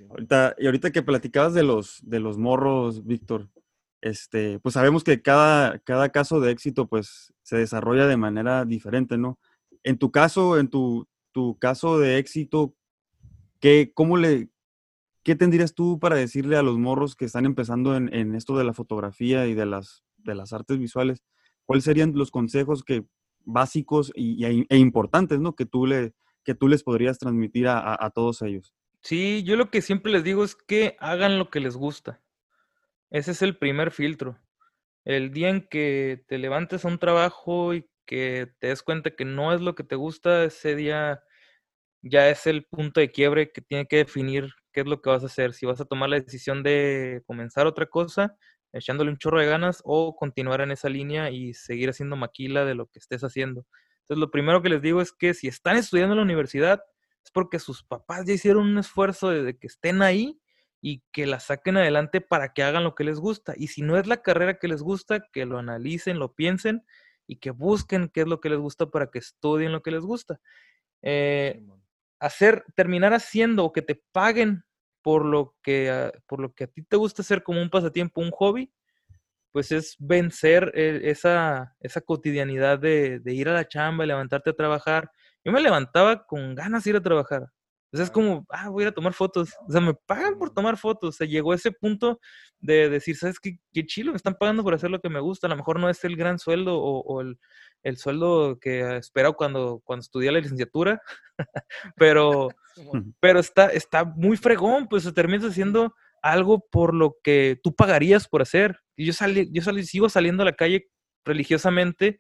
Ahorita, y ahorita que platicabas de los, de los morros, Víctor, este, pues sabemos que cada, cada caso de éxito pues se desarrolla de manera diferente, ¿no? En tu caso, en tu, tu caso de éxito, ¿qué, cómo le, ¿qué tendrías tú para decirle a los morros que están empezando en, en esto de la fotografía y de las, de las artes visuales? ¿Cuáles serían los consejos que, básicos y, e importantes, ¿no? Que tú, le, que tú les podrías transmitir a, a, a todos ellos. Sí, yo lo que siempre les digo es que hagan lo que les gusta. Ese es el primer filtro. El día en que te levantes a un trabajo y que te des cuenta que no es lo que te gusta, ese día ya es el punto de quiebre que tiene que definir qué es lo que vas a hacer. Si vas a tomar la decisión de comenzar otra cosa, echándole un chorro de ganas, o continuar en esa línea y seguir haciendo maquila de lo que estés haciendo. Entonces, lo primero que les digo es que si están estudiando en la universidad, es porque sus papás ya hicieron un esfuerzo de, que estén ahí y que la saquen adelante para que hagan lo que les gusta. Y si no es la carrera que les gusta, que lo analicen, lo piensen y que busquen qué es lo que les gusta para que estudien lo que les gusta. Eh, hacer, terminar haciendo o que te paguen por lo que, a, por lo que a ti te gusta hacer como un pasatiempo, un hobby, pues es vencer eh, esa, esa cotidianidad de, de, ir a la chamba, levantarte a trabajar. Yo me levantaba con ganas de ir a trabajar. O sea, es como, ah, voy a ir a tomar fotos. O sea, me pagan por tomar fotos. O sea, llegó ese punto de decir, ¿sabes qué? Qué chilo, me están pagando por hacer lo que me gusta. A lo mejor no es el gran sueldo o, o el, el, sueldo que espero cuando, cuando estudié la licenciatura, pero, pero está, está muy fregón, pues terminas haciendo algo por lo que tú pagarías por hacer. Y yo, salí, yo salí, sigo saliendo a la calle religiosamente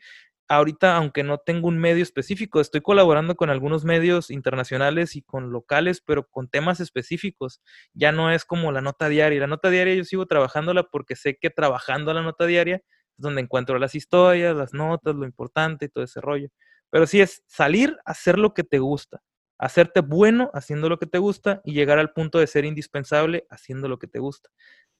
ahorita, aunque no tengo un medio específico, estoy colaborando con algunos medios internacionales y con locales, pero con temas específicos. Ya no es como la nota diaria. La nota diaria yo sigo trabajándola porque sé que trabajando la nota diaria es donde encuentro las historias, las notas, lo importante y todo ese rollo. Pero sí es salir hacer lo que te gusta, hacerte bueno haciendo lo que te gusta y llegar al punto de ser indispensable haciendo lo que te gusta.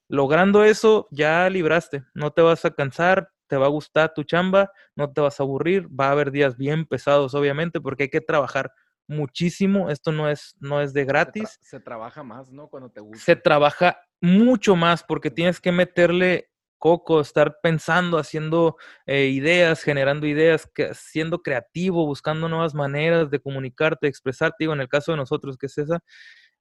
Logrando eso, ya libraste, no te vas a cansar, te va a gustar tu chamba, no te vas a aburrir, va a haber días bien pesados, obviamente, porque hay que trabajar muchísimo, esto no es, no es de gratis. Se, tra se trabaja más, ¿no? Cuando te gusta. Se trabaja mucho más porque tienes que meterle coco, estar pensando, haciendo eh, ideas, generando ideas, que, siendo creativo, buscando nuevas maneras de comunicarte, de expresarte, digo, en el caso de nosotros, que es esa,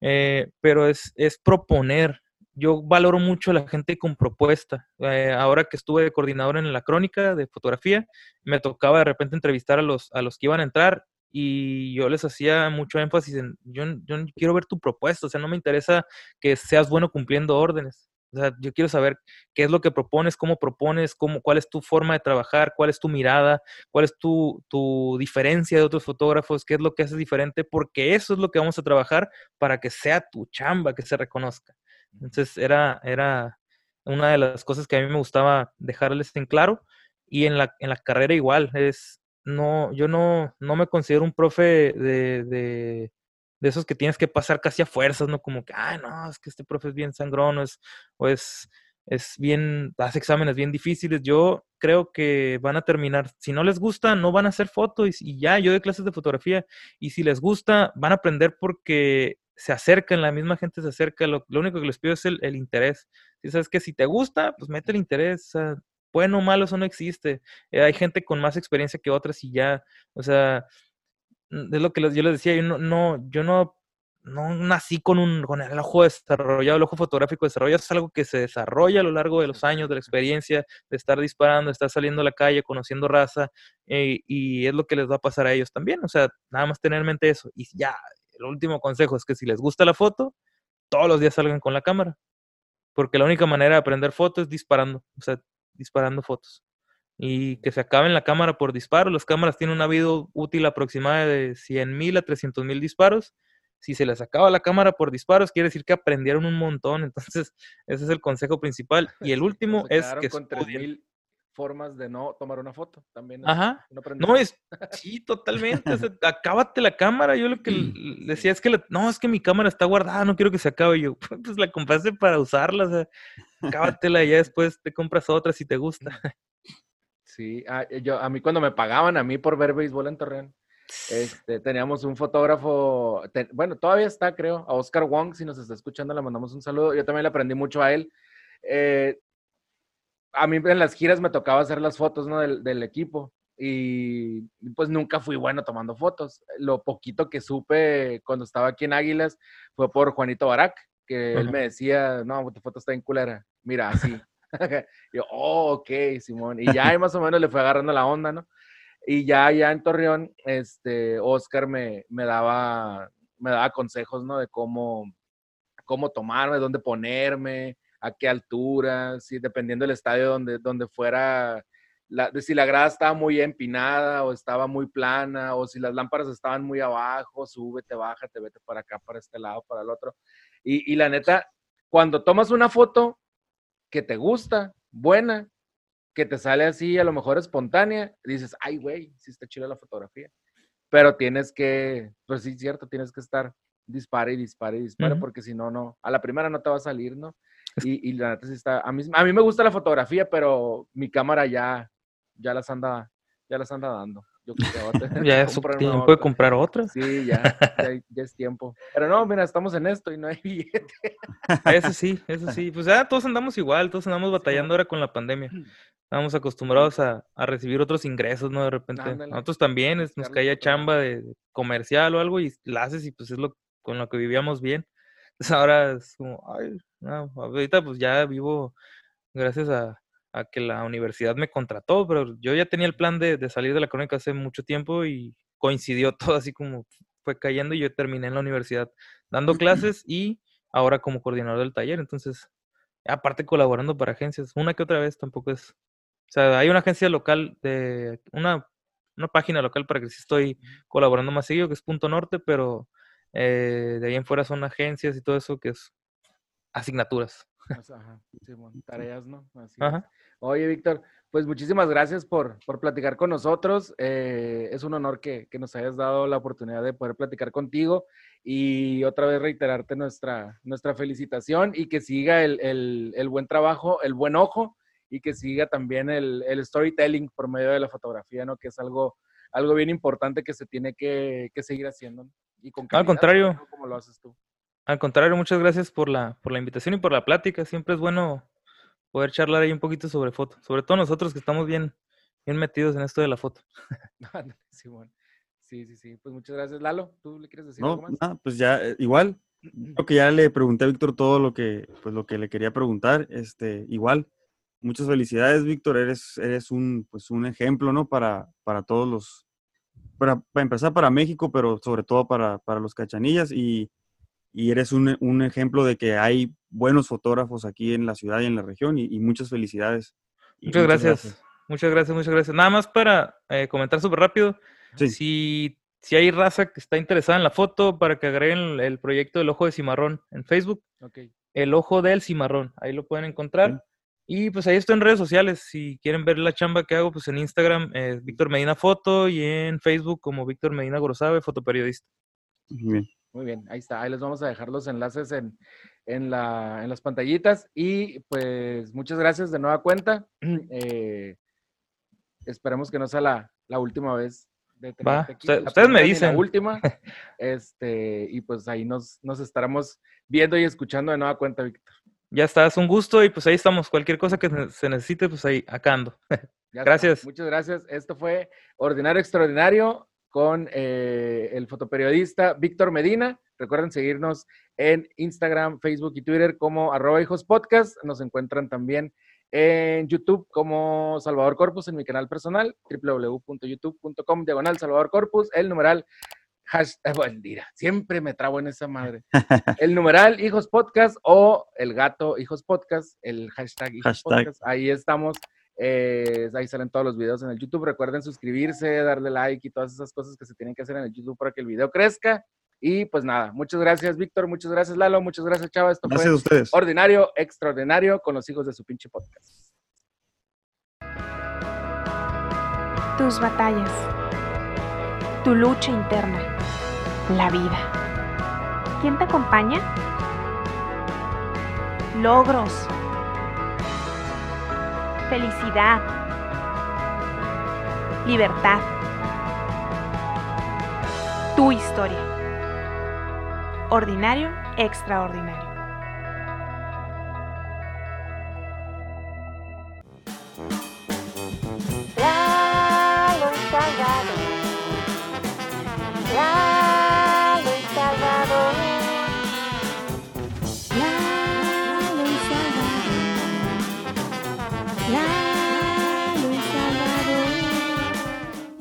eh, pero es, es proponer, yo valoro mucho a la gente con propuesta. Eh, ahora que estuve de coordinador en la crónica de fotografía, me tocaba de repente entrevistar a los, a los que iban a entrar y yo les hacía mucho énfasis en, yo, yo quiero ver tu propuesta, o sea, no me interesa que seas bueno cumpliendo órdenes. O sea, yo quiero saber qué es lo que propones, cómo propones, cómo, cuál es tu forma de trabajar, cuál es tu mirada, cuál es tu, tu diferencia de otros fotógrafos, qué es lo que haces diferente, porque eso es lo que vamos a trabajar para que sea tu chamba, que se reconozca. Entonces era, era una de las cosas que a mí me gustaba dejarles en claro. Y en la, en la carrera igual, es, no, yo no, no me considero un profe de, de, de esos que tienes que pasar casi a fuerzas, ¿no? Como que, ah, no, es que este profe es bien sangrón, o es, o es, es bien, hace exámenes bien difíciles. Yo creo que van a terminar, si no les gusta, no van a hacer fotos y, y ya, yo doy clases de fotografía y si les gusta, van a aprender porque se acercan, la misma gente se acerca, lo, lo único que les pido es el, el, interés. Si sabes que si te gusta, pues mete el interés, o sea, bueno o malo, eso no existe. Eh, hay gente con más experiencia que otras y ya, o sea, mm, es lo que yo les decía, yo no, no, yo no, no nací con, un, con el ojo desarrollado, el ojo fotográfico desarrollado, es algo que se desarrolla a lo largo de los años, de la experiencia, de estar disparando, de estar saliendo a la calle, conociendo raza, eh, y es lo que les va a pasar a ellos también, o sea, nada más tener en mente eso, y ya, el último consejo es que si les gusta la foto, todos los días salgan con la cámara. Porque la única manera de aprender fotos es disparando, o sea, disparando fotos. Y que se acaben la cámara por disparo. Las cámaras tienen una vida útil aproximada de 100 mil a 300 mil disparos. Si se les acaba la cámara por disparos, quiere decir que aprendieron un montón. Entonces, ese es el consejo principal. Y el último es que... Con formas de no tomar una foto también. Ajá. No, es, sí, totalmente. sea, acábate la cámara. Yo lo que decía es que, la, no, es que mi cámara está guardada, no quiero que se acabe. yo, pues la compraste para usarla, o sea, acábatela y ya después te compras otra si te gusta. Sí, ah, yo, a mí cuando me pagaban a mí por ver béisbol en Torreón, este, teníamos un fotógrafo, te- bueno, todavía está, creo, a Oscar Wong, si nos está escuchando, le mandamos un saludo. Yo también le aprendí mucho a él. Eh, a mí en las giras me tocaba hacer las fotos, ¿no? Del, del equipo. Y pues nunca fui bueno tomando fotos. Lo poquito que supe cuando estaba aquí en Águilas fue por Juanito Barak, que él me decía, no, tu foto está en culera. Mira, así. yo, oh, ok, Simón. Y ya más o menos le fue agarrando la onda, ¿no? Y ya, ya en Torreón, este, Oscar me, me daba, me daba consejos, ¿no? De cómo, cómo tomarme, dónde ponerme, a qué altura, si dependiendo del estadio donde, donde fuera, la, si la grada estaba muy empinada o estaba muy plana, o si las lámparas estaban muy abajo, súbete, bájate, vete para acá, para este lado, para el otro. Y, y la neta, cuando tomas una foto que te gusta, buena, que te sale así, a lo mejor espontánea, dices, ay, güey, sí está chida la fotografía. Pero tienes que, pues sí, cierto, tienes que estar dispare y dispare y dispare, Ujú. porque si no, no, a la primera no te va a salir, ¿no? Y, y la neta sí está, a mí, a mí me gusta la fotografía, pero mi cámara ya, ya las anda, ya las anda dando. Yo creo que Ya es tiempo de comprar otra. Sí, ya, ya, ya es tiempo. Pero no, mira, estamos en esto y no hay billete. Eso sí, eso sí. Pues ya todos andamos igual, todos andamos batallando ahora con la pandemia. Estamos acostumbrados a, a recibir otros ingresos, ¿no? De repente. Ándale. Nosotros también es- nos caía chamba de de comercial o algo y la haces y pues es lo con lo que vivíamos bien. Entonces ahora es como, ay, no, ahorita pues ya vivo gracias a, a que la universidad me contrató, pero yo ya tenía el plan de, de salir de la crónica hace mucho tiempo y coincidió todo así como fue cayendo y yo terminé en la universidad dando clases y ahora como coordinador del taller. Entonces, aparte colaborando para agencias, una que otra vez tampoco es. O sea, hay una agencia local de una, una página local para que sí estoy colaborando más seguido, que es Punto Norte, pero eh, de ahí en fuera son agencias y todo eso que es asignaturas. Ajá, Simón, tareas, ¿no? Así. Ajá. Oye, Víctor, pues muchísimas gracias por, por platicar con nosotros. Eh, es un honor que, que nos hayas dado la oportunidad de poder platicar contigo y otra vez reiterarte nuestra, nuestra felicitación y que siga el, el- el buen trabajo, el buen ojo y que siga también el, el storytelling por medio de la fotografía, ¿no? Que es algo, algo bien importante que se tiene que, que seguir haciendo. Y con Al calidad, contrario. sobre todo, Como lo haces tú. Al contrario, muchas gracias por la, por la invitación y por la plática. Siempre es bueno poder charlar ahí un poquito sobre foto, sobre todo nosotros que estamos bien, bien metidos en esto de la foto. Ándale, Simón. Sí, sí, sí. Pues muchas gracias. Lalo, ¿tú le quieres decir No, algo más? nada, pues ya, eh, igual, creo que ya le pregunté a Víctor todo lo que, pues lo que le quería preguntar, este, igual, muchas felicidades, Víctor, eres, eres un, pues un ejemplo, ¿no? Para, para todos los, para, para empezar para México, pero sobre todo para, para los cachanillas y, y eres un, un ejemplo de que hay buenos fotógrafos aquí en la ciudad y en la región y, y muchas felicidades. Y Muchas gracias. Muchas gracias, muchas gracias. Nada más para eh, comentar súper rápido. Sí. Si, si hay raza que está interesada en la foto, para que agreguen el, el proyecto del Ojo de Cimarrón en Facebook, Ok. el Ojo del Cimarrón, ahí lo pueden encontrar. Y pues ahí estoy en redes sociales. Si quieren ver la chamba que hago, pues en Instagram es Víctor Medina Foto y en Facebook como Víctor Medina Grosabe, fotoperiodista. Muy bien. Muy bien, ahí está. Ahí les vamos a dejar los enlaces en, en, la, en las pantallitas. Y pues muchas gracias de nueva cuenta. Eh, esperemos que no sea la, la última vez de Va, aquí. usted- ustedes me dicen. La última. Este, y pues ahí nos, nos estaremos viendo y escuchando de nueva cuenta, Víctor. Ya está, es un gusto y pues ahí estamos. Cualquier cosa que se necesite, pues ahí, acá ando. Ya está. Gracias. Muchas gracias. Esto fue Ordinario Extraordinario con eh, el fotoperiodista Víctor Medina. Recuerden seguirnos en Instagram, Facebook y Twitter como arroba hijos podcast. Nos encuentran también en YouTube como Salvador Corpus en mi canal personal, www.youtube.com diagonal Salvador Corpus, el numeral hashtag, bueno, mira, siempre me trabo en esa madre. El numeral hijos podcast o el gato hijos podcast, el hashtag hijos Hashtag. podcast. Ahí estamos. Eh, ahí salen todos los videos en el YouTube. Recuerden suscribirse, darle like y todas esas cosas que se tienen que hacer en el YouTube para que el video crezca. Y pues nada, muchas gracias, Víctor. Muchas gracias, Lalo. Muchas gracias, Chava. Esto Gracias a fue ustedes. ordinario, extraordinario con los hijos de su pinche podcast. tus batallas, tu lucha interna, la vida. ¿Quién te acompaña? Logros, felicidad, libertad. Tu historia. Ordinario, extraordinario.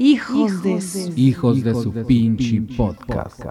Hijos de su Hijos de su pinche podcast.